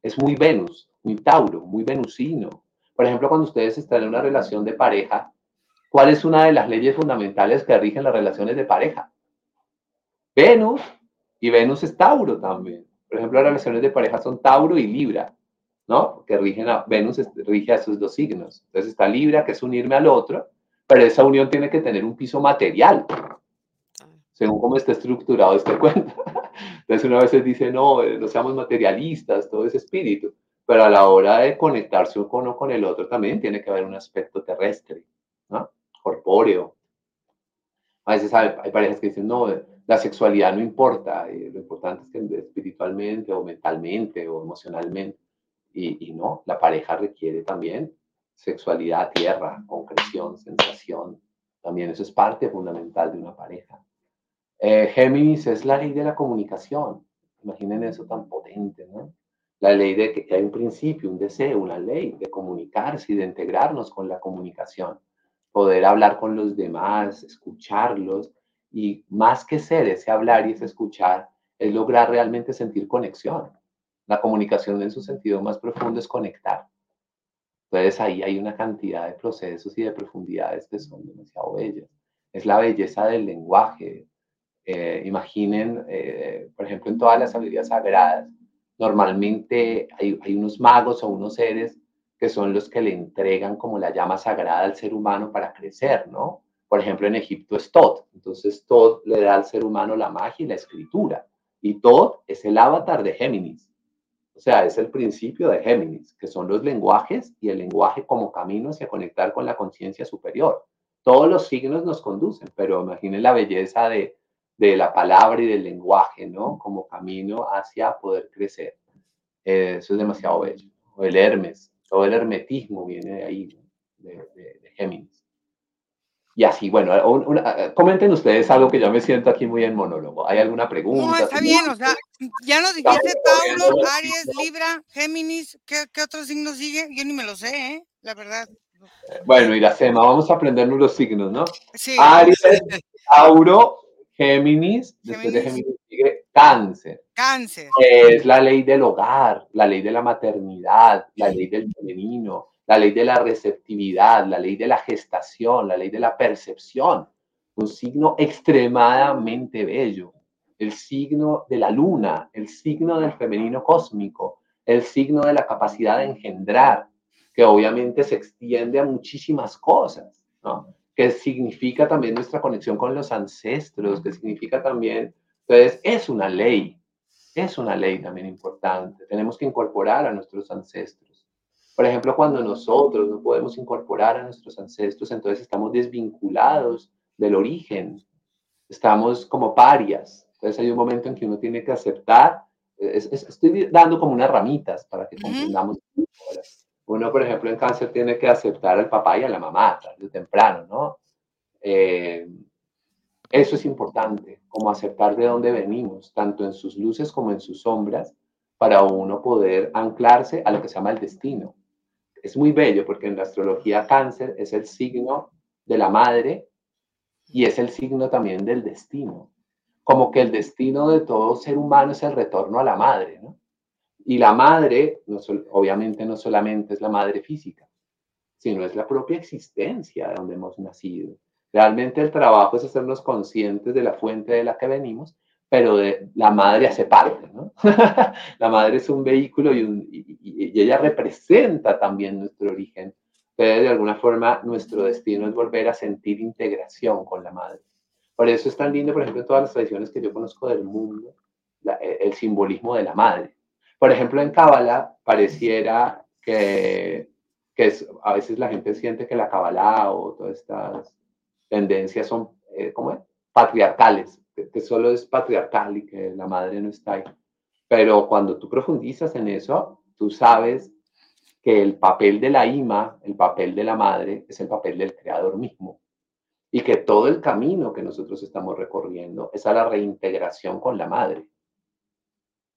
es muy Venus, muy Tauro, muy venusino. Por ejemplo, cuando ustedes están en una relación de pareja, ¿cuál es una de las leyes fundamentales que rigen las relaciones de pareja? Venus, y Venus es Tauro también. Por ejemplo, las relaciones de pareja son Tauro y Libra. ¿no? Que rigen a Venus, rige a esos dos signos. Entonces está Libra, que es unirme al otro, pero esa unión tiene que tener un piso material, según cómo está estructurado este (laughs) cuento. Entonces una vez dice, no, eh, no seamos materialistas, todo es espíritu, pero a la hora de conectarse uno con el otro también tiene que haber un aspecto terrestre, ¿no? Corpóreo. A veces hay, parejas que dicen, no, la sexualidad no importa, eh, lo importante es que espiritualmente o mentalmente o emocionalmente y, no, la pareja requiere también sexualidad, tierra, concreción, sensación. También eso es parte fundamental de una pareja. Eh, Géminis es la ley de la comunicación. Imaginen eso tan potente, ¿no? La ley de que hay un principio, un deseo, una ley de comunicarse y de integrarnos con la comunicación. Poder hablar con los demás, escucharlos y más que ser ese hablar y ese escuchar, es lograr realmente sentir conexión. La comunicación en su sentido más profundo es conectar. Entonces ahí hay una cantidad de procesos y de profundidades que son demasiado bellas. Es la belleza del lenguaje. Eh, imaginen, eh, por ejemplo, en todas las sabidurías sagradas, normalmente hay, unos magos o unos seres que son los que le entregan como la llama sagrada al ser humano para crecer, ¿no? Por ejemplo, en Egipto es Tot. Entonces, Tot le da al ser humano la magia y la escritura. Y Tot es el avatar de Géminis. O sea, es el principio de Géminis, que son los lenguajes y el lenguaje como camino hacia conectar con la conciencia superior. Todos los signos nos conducen, pero imaginen la belleza de, de la palabra y del lenguaje, ¿no? Como camino hacia poder crecer. Eh, eso es demasiado bello. O el Hermes, todo el hermetismo viene de ahí, de, de Géminis. Y así, bueno, eh, comenten ustedes algo que yo me siento aquí muy en monólogo. ¿Hay alguna pregunta? No, está bien, o sea, ya nos dijiste Tauro, Aries, Libra, Géminis, ¿qué, ¿qué otro signo sigue? Yo ni me lo sé, ¿eh? La verdad. Bueno, Iracema, vamos a aprendernos los signos, ¿no? Sí. Aries, (laughs) Tauro, Géminis, después de Géminis sigue Cáncer. Cáncer. Es la ley del hogar, la ley de la maternidad, la ley del femenino, la ley de la receptividad, la ley de la gestación, la ley de la percepción, un signo extremadamente bello, el signo de la luna, el signo del femenino cósmico, el signo de la capacidad de engendrar, que obviamente se extiende a muchísimas cosas, ¿no? Que significa también nuestra conexión con los ancestros, que significa también, entonces es una ley, es una ley también importante, tenemos que incorporar a nuestros ancestros. Por ejemplo, cuando nosotros no podemos incorporar a nuestros ancestros, entonces estamos desvinculados del origen, estamos como parias. Entonces hay un momento en que uno tiene que aceptar, estoy dando como unas ramitas para que comprendamos. Uno, por ejemplo, en cáncer tiene que aceptar al papá y a la mamá desde temprano, ¿no? Eh, Eso es importante, como aceptar de dónde venimos, tanto en sus luces como en sus sombras, para uno poder anclarse a lo que se llama el destino. Es muy bello porque en la astrología cáncer es el signo de la madre y es el signo también del destino. Como que el destino de todo ser humano es el retorno a la madre, ¿no? Y la madre, no obviamente no solamente es la madre física, sino es la propia existencia de donde hemos nacido. Realmente el trabajo es hacernos conscientes de la fuente de la que venimos pero de, la madre hace parte, (laughs) la madre es un vehículo y, ella representa también nuestro origen, pero de alguna forma nuestro destino es volver a sentir integración con la madre. Por eso es tan lindo, por ejemplo, todas las tradiciones que yo conozco del mundo, e, el simbolismo de la madre. Por ejemplo, en Kabbalah pareciera que, que a veces la gente siente que la Kabbalah o todas estas tendencias son, eh, ¿cómo es? Patriarcales, que, solo es patriarcal y que la madre no está ahí. Pero cuando tú profundizas en eso, tú sabes que el papel de la ima, el papel de la madre, es el papel del creador mismo. Y que todo el camino que nosotros estamos recorriendo es a la reintegración con la madre,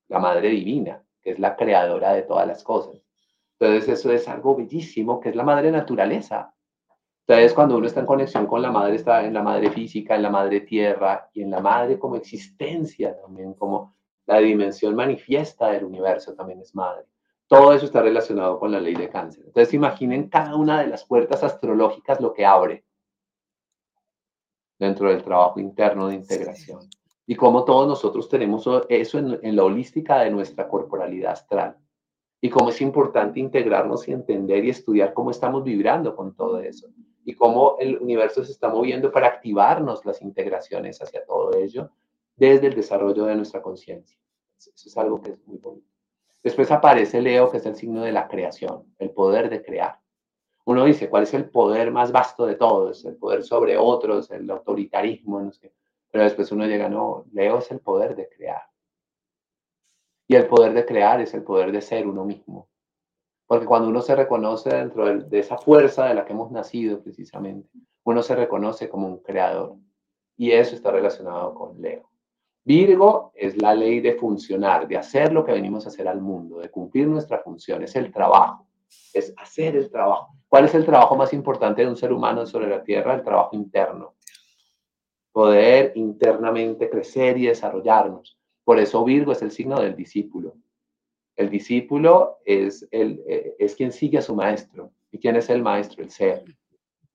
la madre divina, que es la creadora de todas las cosas. Entonces eso es algo bellísimo, que es la madre naturaleza. Entonces, cuando uno está en conexión con la madre, está en la madre física, en la madre tierra y en la madre como existencia también, como la dimensión manifiesta del universo también es madre. Todo eso está relacionado con la ley de cáncer. Entonces, imaginen cada una de las puertas astrológicas lo que abre dentro del trabajo interno de integración. Y cómo todos nosotros tenemos eso en, la holística de nuestra corporalidad astral y cómo es importante integrarnos y entender y estudiar cómo estamos vibrando con todo eso y cómo el universo se está moviendo para activarnos las integraciones hacia todo ello desde el desarrollo de nuestra conciencia. Eso es algo que es muy bonito. Después aparece Leo, que es el signo de la creación, el poder de crear. Uno dice, ¿cuál es el poder más vasto de todos? El poder sobre otros, el autoritarismo, no sé. Pero después uno llega, no, Leo es el poder de crear. Y el poder de crear es el poder de ser uno mismo. Porque cuando uno se reconoce dentro de, esa fuerza de la que hemos nacido precisamente, uno se reconoce como un creador. Y eso está relacionado con Leo. Virgo es la ley de funcionar, de hacer lo que venimos a hacer al mundo, de cumplir nuestra función, es el trabajo, es hacer el trabajo. ¿Cuál es el trabajo más importante de un ser humano sobre la Tierra? El trabajo interno. Poder internamente crecer y desarrollarnos. Por eso Virgo es el signo del discípulo. El discípulo es, el, eh, es quien sigue a su maestro. ¿Y quién es el maestro? El ser.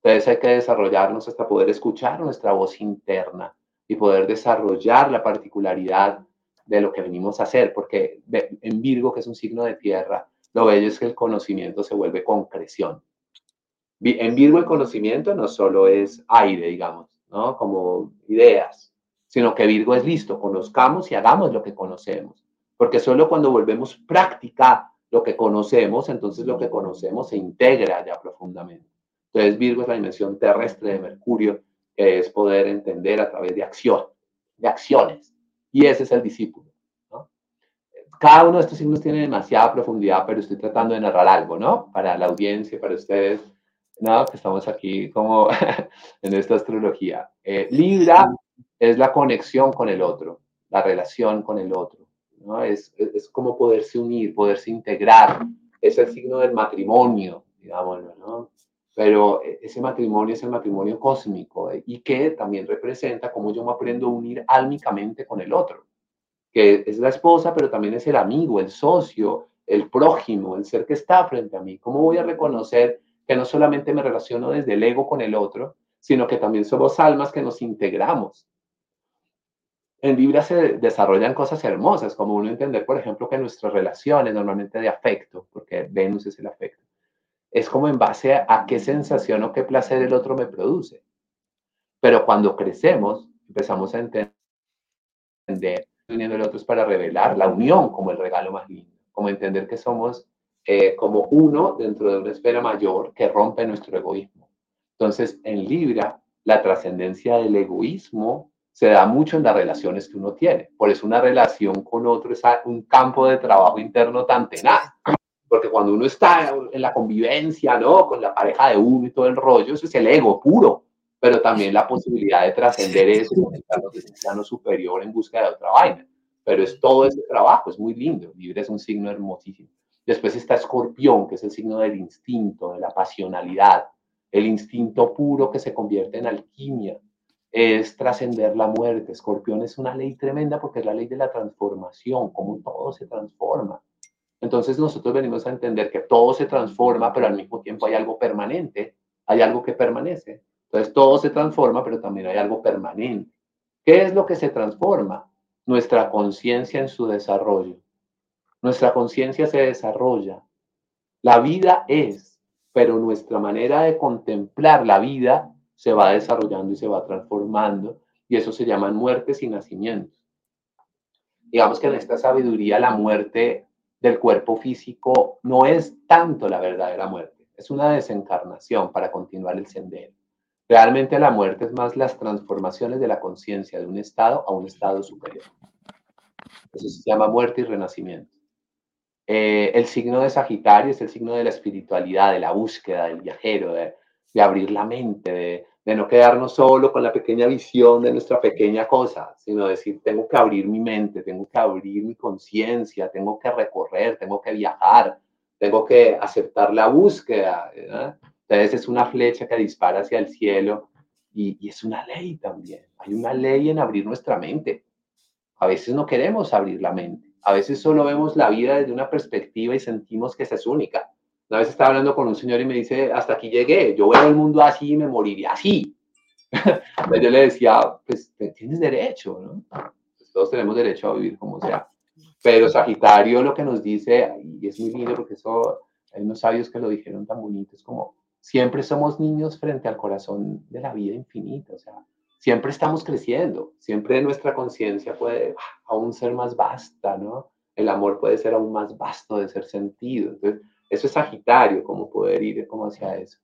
Entonces hay que desarrollarnos hasta poder escuchar nuestra voz interna y poder desarrollar la particularidad de lo que venimos a hacer, porque en Virgo, que es un signo de tierra, lo bello es que el conocimiento se vuelve concreción. En Virgo el conocimiento no solo es aire, digamos, ¿no? Como ideas, sino que Virgo es listo, conozcamos y hagamos lo que conocemos porque solo cuando volvemos práctica lo que conocemos, entonces lo que conocemos se integra ya profundamente. Entonces Virgo es la dimensión terrestre de Mercurio, que es poder entender a través de acción, de acciones. Y ese es el discípulo. Cada uno de estos signos tiene demasiada profundidad, pero estoy tratando de narrar algo, ¿no? Para la audiencia, para ustedes, ¿no? Que estamos aquí como (laughs) en esta astrología. Eh, Libra es la conexión con el otro, la relación con el otro. Es, es, como poderse unir, poderse integrar. Es el signo del matrimonio, digámoslo, ¿no? Pero e, ese matrimonio es el matrimonio cósmico ¿eh? y que también representa cómo yo me aprendo a unir álmicamente con el otro, que es la esposa, pero también es el amigo, el socio, el prójimo, el ser que está frente a mí. ¿Cómo voy a reconocer que no solamente me relaciono desde el ego con el otro, sino que también somos almas que nos integramos? en Libra se desarrollan cosas hermosas, como uno entender, por ejemplo, que nuestras relaciones normalmente de afecto, porque Venus es el afecto, es como en base a, qué sensación o qué placer el otro me produce. Pero cuando crecemos, empezamos a entender, uniendo el otro es para revelar la unión como el regalo más lindo, como entender que somos eh, como uno dentro de una esfera mayor que rompe nuestro egoísmo. Entonces, en Libra, la trascendencia del egoísmo se da mucho en las relaciones que uno tiene. Por eso una relación con otro es un campo de trabajo interno tan tenaz. Porque cuando uno está en la convivencia, ¿no? Con la pareja de uno y todo el rollo, eso es el ego puro. pero también la posibilidad de trascender eso conectarnos ese plano superior en busca de otra vaina. Pero es todo ese trabajo, es muy lindo. Libre es un signo hermosísimo. Después está Escorpión, que es el signo del instinto, de la pasionalidad, el instinto puro que se convierte en alquimia, es trascender la muerte. Escorpión es una ley tremenda porque es la ley de la transformación, como todo se transforma. Entonces nosotros venimos a entender que todo se transforma, pero al mismo tiempo hay algo permanente, hay algo que permanece. Entonces todo se transforma, pero también hay algo permanente. ¿Qué es lo que se transforma? Nuestra conciencia en su desarrollo. Nuestra conciencia se desarrolla. La vida es, pero nuestra manera de contemplar la vida se va desarrollando y se va transformando, y eso se llaman muertes y nacimientos. Digamos que en esta sabiduría la muerte del cuerpo físico no es tanto la verdadera muerte, es una desencarnación para continuar el sendero. Realmente la muerte es más las transformaciones de la conciencia de un estado a un estado superior. Eso se llama muerte y renacimiento. Eh, el signo de Sagitario es el signo de la espiritualidad, de la búsqueda, del viajero, de, abrir la mente, de, no quedarnos solo con la pequeña visión de nuestra pequeña cosa, sino decir, tengo que abrir mi mente, tengo que abrir mi conciencia, tengo que recorrer, tengo que viajar, tengo que aceptar la búsqueda. Entonces es una flecha que dispara hacia el cielo y es una ley también. Hay una ley en abrir nuestra mente. A veces no queremos abrir la mente. A veces solo vemos la vida desde una perspectiva y sentimos que esa es única una vez estaba hablando con un señor y me dice, hasta aquí llegué, yo veo el mundo así y me moriría así. (laughs) yo le decía, pues tienes derecho, ¿no? Pues, todos tenemos derecho a vivir como sea. Pero Sagitario lo que nos dice, y es muy lindo porque eso, hay unos sabios que lo dijeron tan bonito, es como, siempre somos niños frente al corazón de la vida infinita, o sea, siempre estamos creciendo, siempre nuestra conciencia puede aún ser más vasta, ¿no? El amor puede ser aún más vasto de ser sentido. Entonces, eso es Sagitario, cómo poder ir como hacia eso.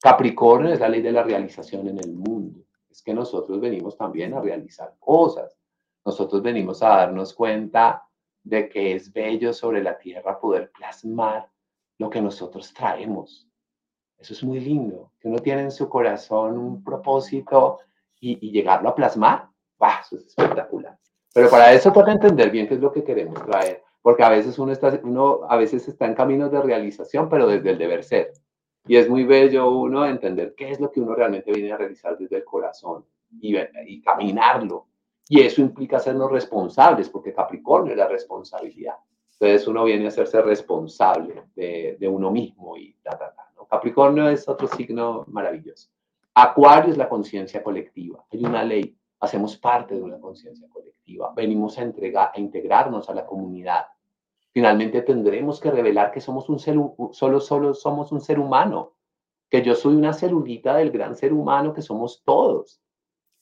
Capricornio es la ley de la realización en el mundo. Es que nosotros venimos también a realizar cosas. Nosotros venimos a darnos cuenta de que es bello sobre la tierra poder plasmar lo que nosotros traemos. Eso es muy lindo, que uno tiene en su corazón un propósito y, llegarlo a plasmar. Es espectacular. Pero para eso toca entender bien qué es lo que queremos traer porque a veces uno está, uno a veces está en caminos de realización, pero desde el deber ser. Y es muy bello uno entender qué es lo que uno realmente viene a realizar desde el corazón y, caminarlo. Y eso implica hacernos responsables, porque Capricornio es la responsabilidad. Entonces uno viene a hacerse responsable de, uno mismo y ta, ta, ta. Capricornio es otro signo maravilloso. Acuario es la conciencia colectiva. Hay una ley. Hacemos parte de una conciencia colectiva venimos a, entregar, a integrarnos a la comunidad. Finalmente tendremos que revelar que somos un ser, solo, solo somos un ser humano, que yo soy una celulita del gran ser humano que somos todos.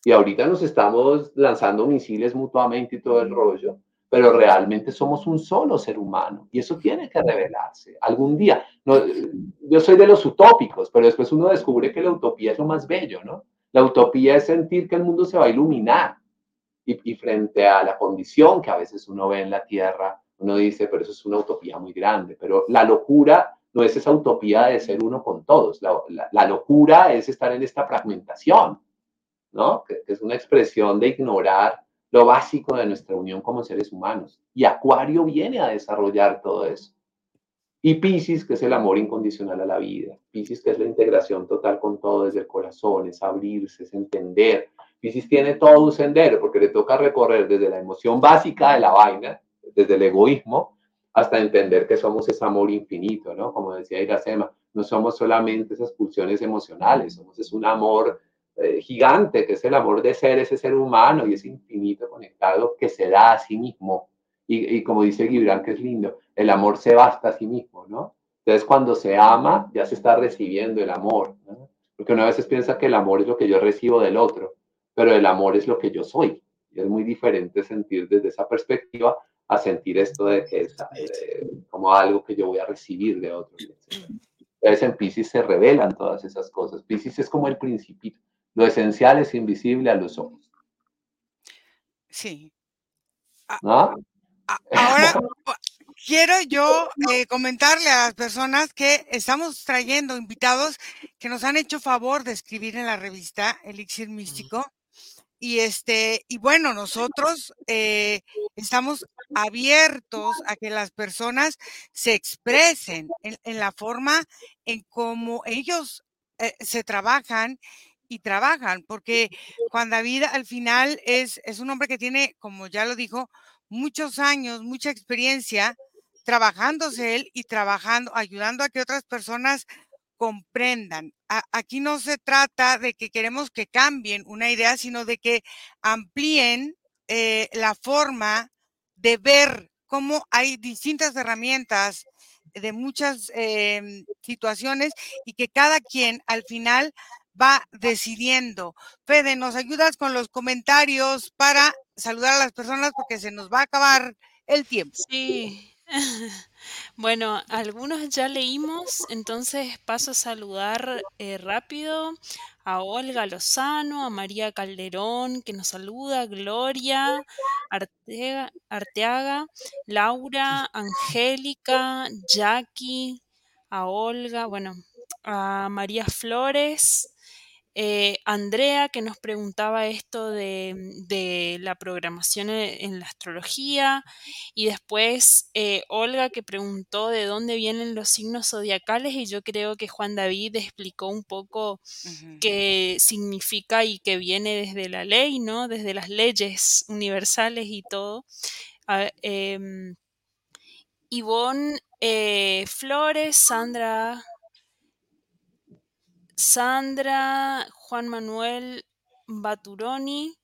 Y ahorita nos estamos lanzando misiles mutuamente y todo el rollo, pero realmente somos un solo ser humano y eso tiene que revelarse algún día. No, yo soy de los utópicos, pero después uno descubre que la utopía es lo más bello, ¿no? La utopía es sentir que el mundo se va a iluminar y, frente a la condición que a veces uno ve en la tierra, uno dice, pero eso es una utopía muy grande, pero la locura no es esa utopía de ser uno con todos, la, locura es estar en esta fragmentación, ¿no? Que, es una expresión de ignorar lo básico de nuestra unión como seres humanos. Y Acuario viene a desarrollar todo eso. Y Pisces, que es el amor incondicional a la vida. Pisces, que es la integración total con todo desde el corazón, es abrirse, es entender, Piscis tiene todo un sendero porque le toca recorrer desde la emoción básica de la vaina, desde el egoísmo, hasta entender que somos ese amor infinito, ¿no? Como decía Iracema, no somos solamente esas pulsiones emocionales, somos es un amor eh, gigante, que es el amor de ser ese ser humano y ese infinito conectado que se da a sí mismo. Y, y como dice Gibran, que es lindo, el amor se basta a sí mismo, ¿no? Entonces, cuando se ama, ya se está recibiendo el amor. Porque una vez piensa que el amor es lo que yo recibo del otro, pero el amor es lo que yo soy. Y es muy diferente sentir desde esa perspectiva a sentir esto de que es eh, como algo que yo voy a recibir de otro. Entonces en Pisces se revelan todas esas cosas. Pisces es como el principito. Lo esencial es invisible a los ojos. Sí. ¿No? Ahora, (laughs) quiero yo eh, comentarle a las personas que estamos trayendo invitados que nos han hecho favor de escribir en la revista Elixir Místico. Y este, y bueno, nosotros eh, estamos abiertos a que las personas se expresen en, la forma en cómo ellos eh, se trabajan y trabajan, porque Juan David al final es, es un hombre que tiene, como ya lo dijo, muchos años, mucha experiencia trabajándose él y trabajando, ayudando a que otras personas comprendan. aquí no se trata de que queremos que cambien una idea, sino de que amplíen eh, la forma de ver cómo hay distintas herramientas de muchas em, situaciones y que cada quien al final va decidiendo. Fede, ¿nos ayudas con los comentarios para saludar a las personas porque se nos va a acabar el tiempo? Sí. (laughs) Bueno, algunos ya leímos, entonces paso a saludar eh, rápido a Olga Lozano, a María Calderón, que nos saluda, Gloria Arteaga, Laura, Angélica, Jackie, a Olga, bueno, a María Flores, eh, Andrea, que nos preguntaba esto de, la programación e, en, la astrología. Y después eh, Olga, que preguntó de dónde vienen los signos zodiacales. Y yo creo que Juan David explicó un poco qué significa y que viene desde la ley, ¿no? Desde las leyes universales y todo. Em, Ivonne eh, Flores, Sandra Sandra, Juan Manuel Baturoni,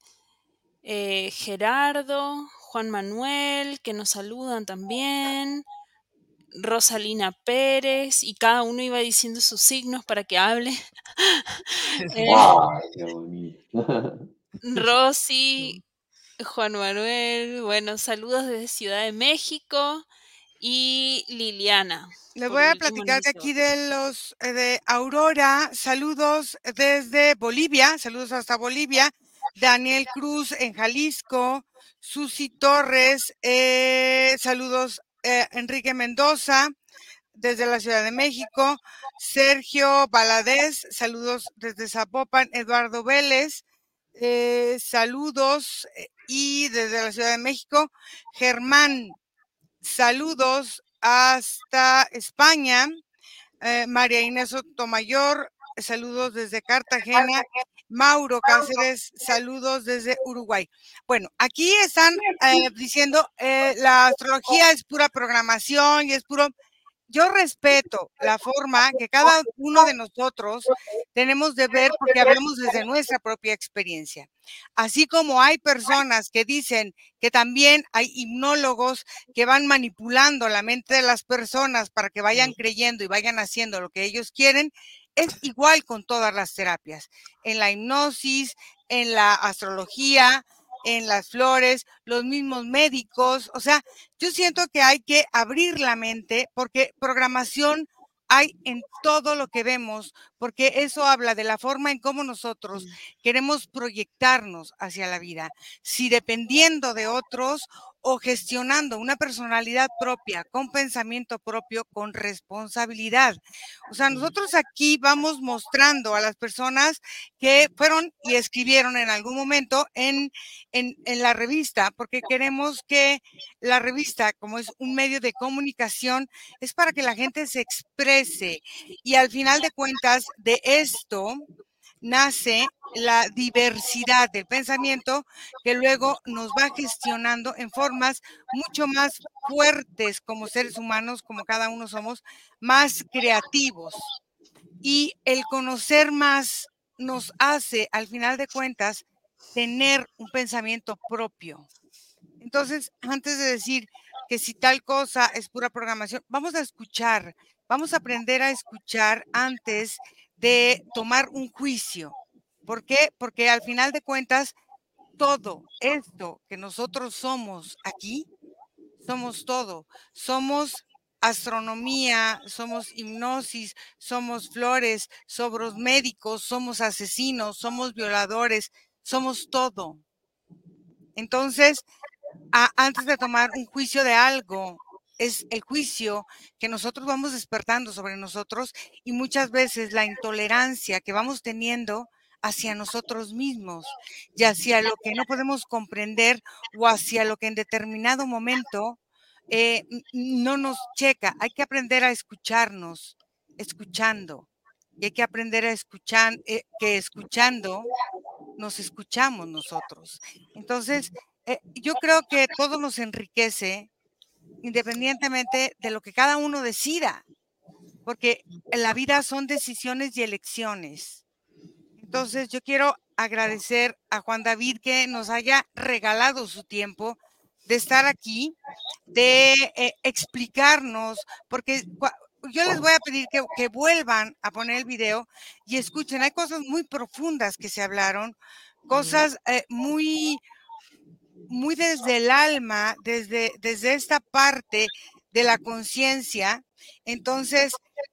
eh, Gerardo, Juan Manuel, que nos saludan también, Rosalina Pérez, y cada uno iba diciendo sus signos para que hable. (laughs) Eh, Rosy, (laughs) Juan Manuel, bueno, saludos desde Ciudad de México y Liliana. Les voy a platicar de aquí de los eh, de Aurora. Saludos desde Bolivia, saludos hasta Bolivia. Daniel Cruz en Jalisco, Susi Torres, eh, saludos eh, Enrique Mendoza desde la Ciudad de México, Sergio Baladés, saludos desde Zapopan, Eduardo Vélez, saludos y desde la Ciudad de México, Germán, saludos hasta España. Eh, María Inés Sotomayor, saludos desde Cartagena. Mauro Cáceres, saludos desde Uruguay. Bueno, aquí están eh, diciendo eh, la astrología es pura programación y es puro yo respeto la forma que cada uno de nosotros tenemos de ver porque hablamos desde nuestra propia experiencia. Así como hay personas que dicen que también hay hipnólogos que van manipulando la mente de las personas para que vayan creyendo y vayan haciendo lo que ellos quieren, es igual con todas las terapias. En la hipnosis, en la astrología, en las flores, los mismos médicos. O sea, yo siento que hay que abrir la mente porque programación hay en todo lo que vemos, porque eso habla de la forma en cómo nosotros queremos proyectarnos hacia la vida. Si dependiendo de otros o gestionando una personalidad propia, con pensamiento propio, con responsabilidad. O sea, nosotros aquí vamos mostrando a las personas que fueron y escribieron en algún momento en, en, en la revista, porque queremos que la revista, como es un medio de comunicación, es para que la gente se exprese. Y al final de cuentas, de esto nace la diversidad del pensamiento que luego nos va gestionando en formas mucho más fuertes como seres humanos, como cada uno somos, más creativos. Y el conocer más nos hace, al final de cuentas, tener un pensamiento propio. Entonces, antes de decir que si tal cosa es pura programación, vamos a escuchar, vamos a aprender a escuchar antes de tomar un juicio. ¿Por qué? Porque al final de cuentas, todo esto que nosotros somos aquí, somos todo. Somos astronomía, somos hipnosis, somos flores, somos médicos, somos asesinos, somos violadores, somos todo. Entonces, antes de tomar un juicio de algo, es el juicio que nosotros vamos despertando sobre nosotros y muchas veces la intolerancia que vamos teniendo hacia nosotros mismos y hacia lo que no podemos comprender o hacia lo que en determinado momento eh, no nos checa. Hay que aprender a escucharnos, escuchando. Y hay que aprender a escuchar, eh, que escuchando nos escuchamos nosotros. Entonces, eh, yo creo que todo nos enriquece independientemente de lo que cada uno decida, porque en la vida son decisiones y elecciones. Entonces, yo quiero agradecer a Juan David que nos haya regalado su tiempo de estar aquí, de eh, explicarnos, porque yo les voy a pedir que, vuelvan a poner el video y escuchen, hay cosas muy profundas que se hablaron, cosas eh, muy, muy desde el alma, desde, desde esta parte de la conciencia. Entonces,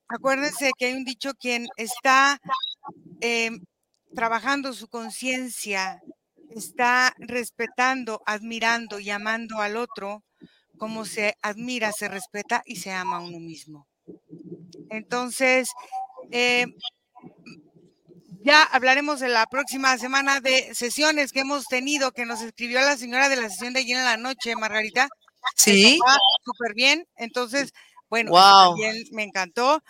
acuérdense que hay un dicho, quien está em, trabajando su conciencia, está respetando, admirando y amando al otro, como se admira, se respeta y se ama a uno mismo. Entonces, eh, ya hablaremos de la próxima semana de sesiones que hemos tenido, que nos escribió la señora de la sesión de ayer en la noche, Margarita. Sí. Súper bien. Entonces, bueno, wow. me encantó.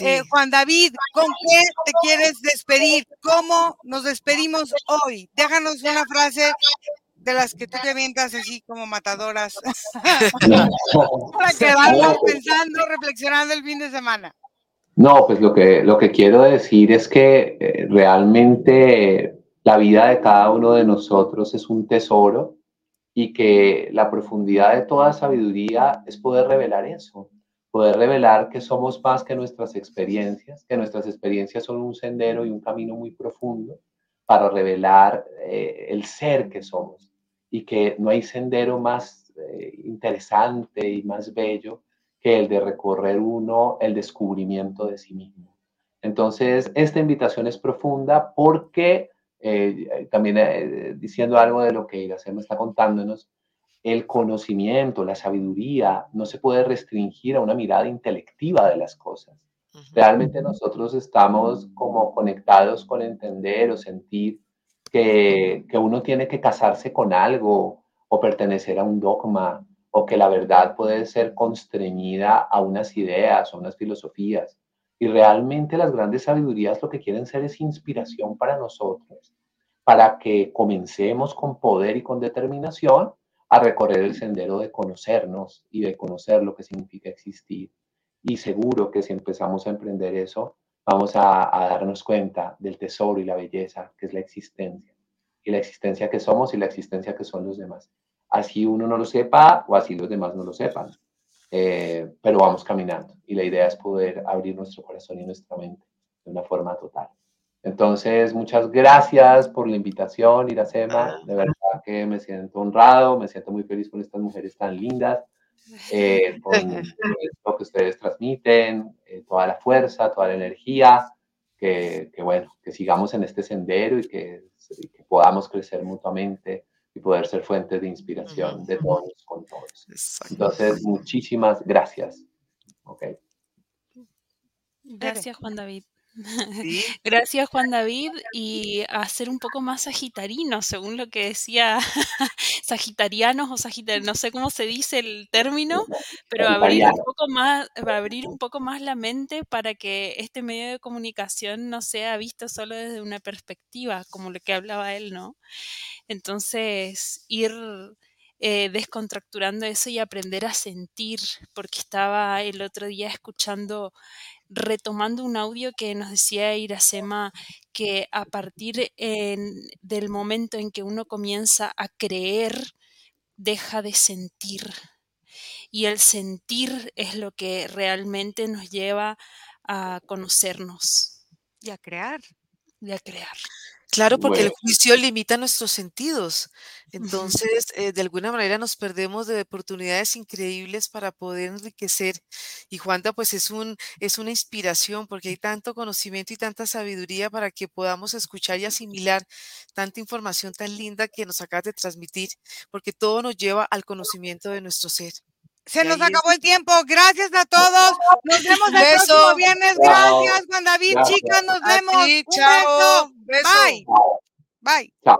Eh, Juan David, ¿con qué te quieres despedir? ¿Cómo nos despedimos hoy? Déjanos una frase de las que tú te avientas así como matadoras (laughs) para quedarnos pensando, reflexionando el fin de semana. No, pues lo que, lo que quiero decir es que eh, realmente la vida de cada uno de nosotros es un tesoro y que la profundidad de toda sabiduría es poder revelar eso, poder revelar que somos más que nuestras experiencias, que nuestras experiencias son un sendero y un camino muy profundo para revelar eh, el ser que somos y que no hay sendero más eh, interesante y más bello que el de recorrer uno el descubrimiento de sí mismo. Entonces, esta invitación es profunda porque, eh, también eh, diciendo algo de lo que Iracema está contándonos, el conocimiento, la sabiduría, no se puede restringir a una mirada intelectiva de las cosas. Realmente nosotros estamos como conectados con entender o sentir que, que uno tiene que casarse con algo o pertenecer a un dogma o que la verdad puede ser constreñida a unas ideas o unas filosofías. Y realmente las grandes sabidurías lo que quieren ser es inspiración para nosotros, para que comencemos con poder y con determinación a recorrer el sendero de conocernos y de conocer lo que significa existir. Y seguro que si empezamos a emprender eso, vamos a, a darnos cuenta del tesoro y la belleza que es la existencia, y la existencia que somos y la existencia que son los demás así uno no lo sepa o así los demás no lo sepan. Eh, pero vamos caminando y la idea es poder abrir nuestro corazón y nuestra mente de una forma total. Entonces, muchas gracias por la invitación, Iracema. De verdad que me siento honrado, me siento muy feliz con estas mujeres tan lindas, eh, (laughs) con lo que ustedes transmiten, eh, toda la fuerza, toda la energía, que, que, bueno, que sigamos en este sendero y que, que podamos crecer mutuamente y poder ser fuente de inspiración de todos con todos. Entonces, muchísimas gracias. Okay. Gracias, Juan David. (laughs) Gracias Juan David y a ser un poco más sagitarino, según lo que decía (laughs) sagitarianos o sagitarianos, no sé cómo se dice el término, pero abrir un poco más, abrir un poco más la mente para que este medio de comunicación no sea visto solo desde una perspectiva, como lo que hablaba él, ¿no? Entonces, ir eh, descontracturando eso y aprender a sentir, porque estaba el otro día escuchando, retomando un audio que nos decía Iracema que a partir del momento en que uno comienza a creer, deja de sentir. Y el sentir es lo que realmente nos lleva a conocernos. Y a crear. Y a crear. Claro, porque el juicio limita nuestros sentidos. Entonces, eh, de alguna manera nos perdemos de oportunidades increíbles para poder enriquecer. Y Juanda, pues es un, es una inspiración porque hay tanto conocimiento y tanta sabiduría para que podamos escuchar y asimilar tanta información tan linda que nos acabas de transmitir, porque todo nos lleva al conocimiento de nuestro ser. Se nos acabó el tiempo. Gracias a todos. Nos vemos el próximo viernes. Gracias, Juan David. Chicas, nos vemos. Un chao. Bye. Bye. Chao.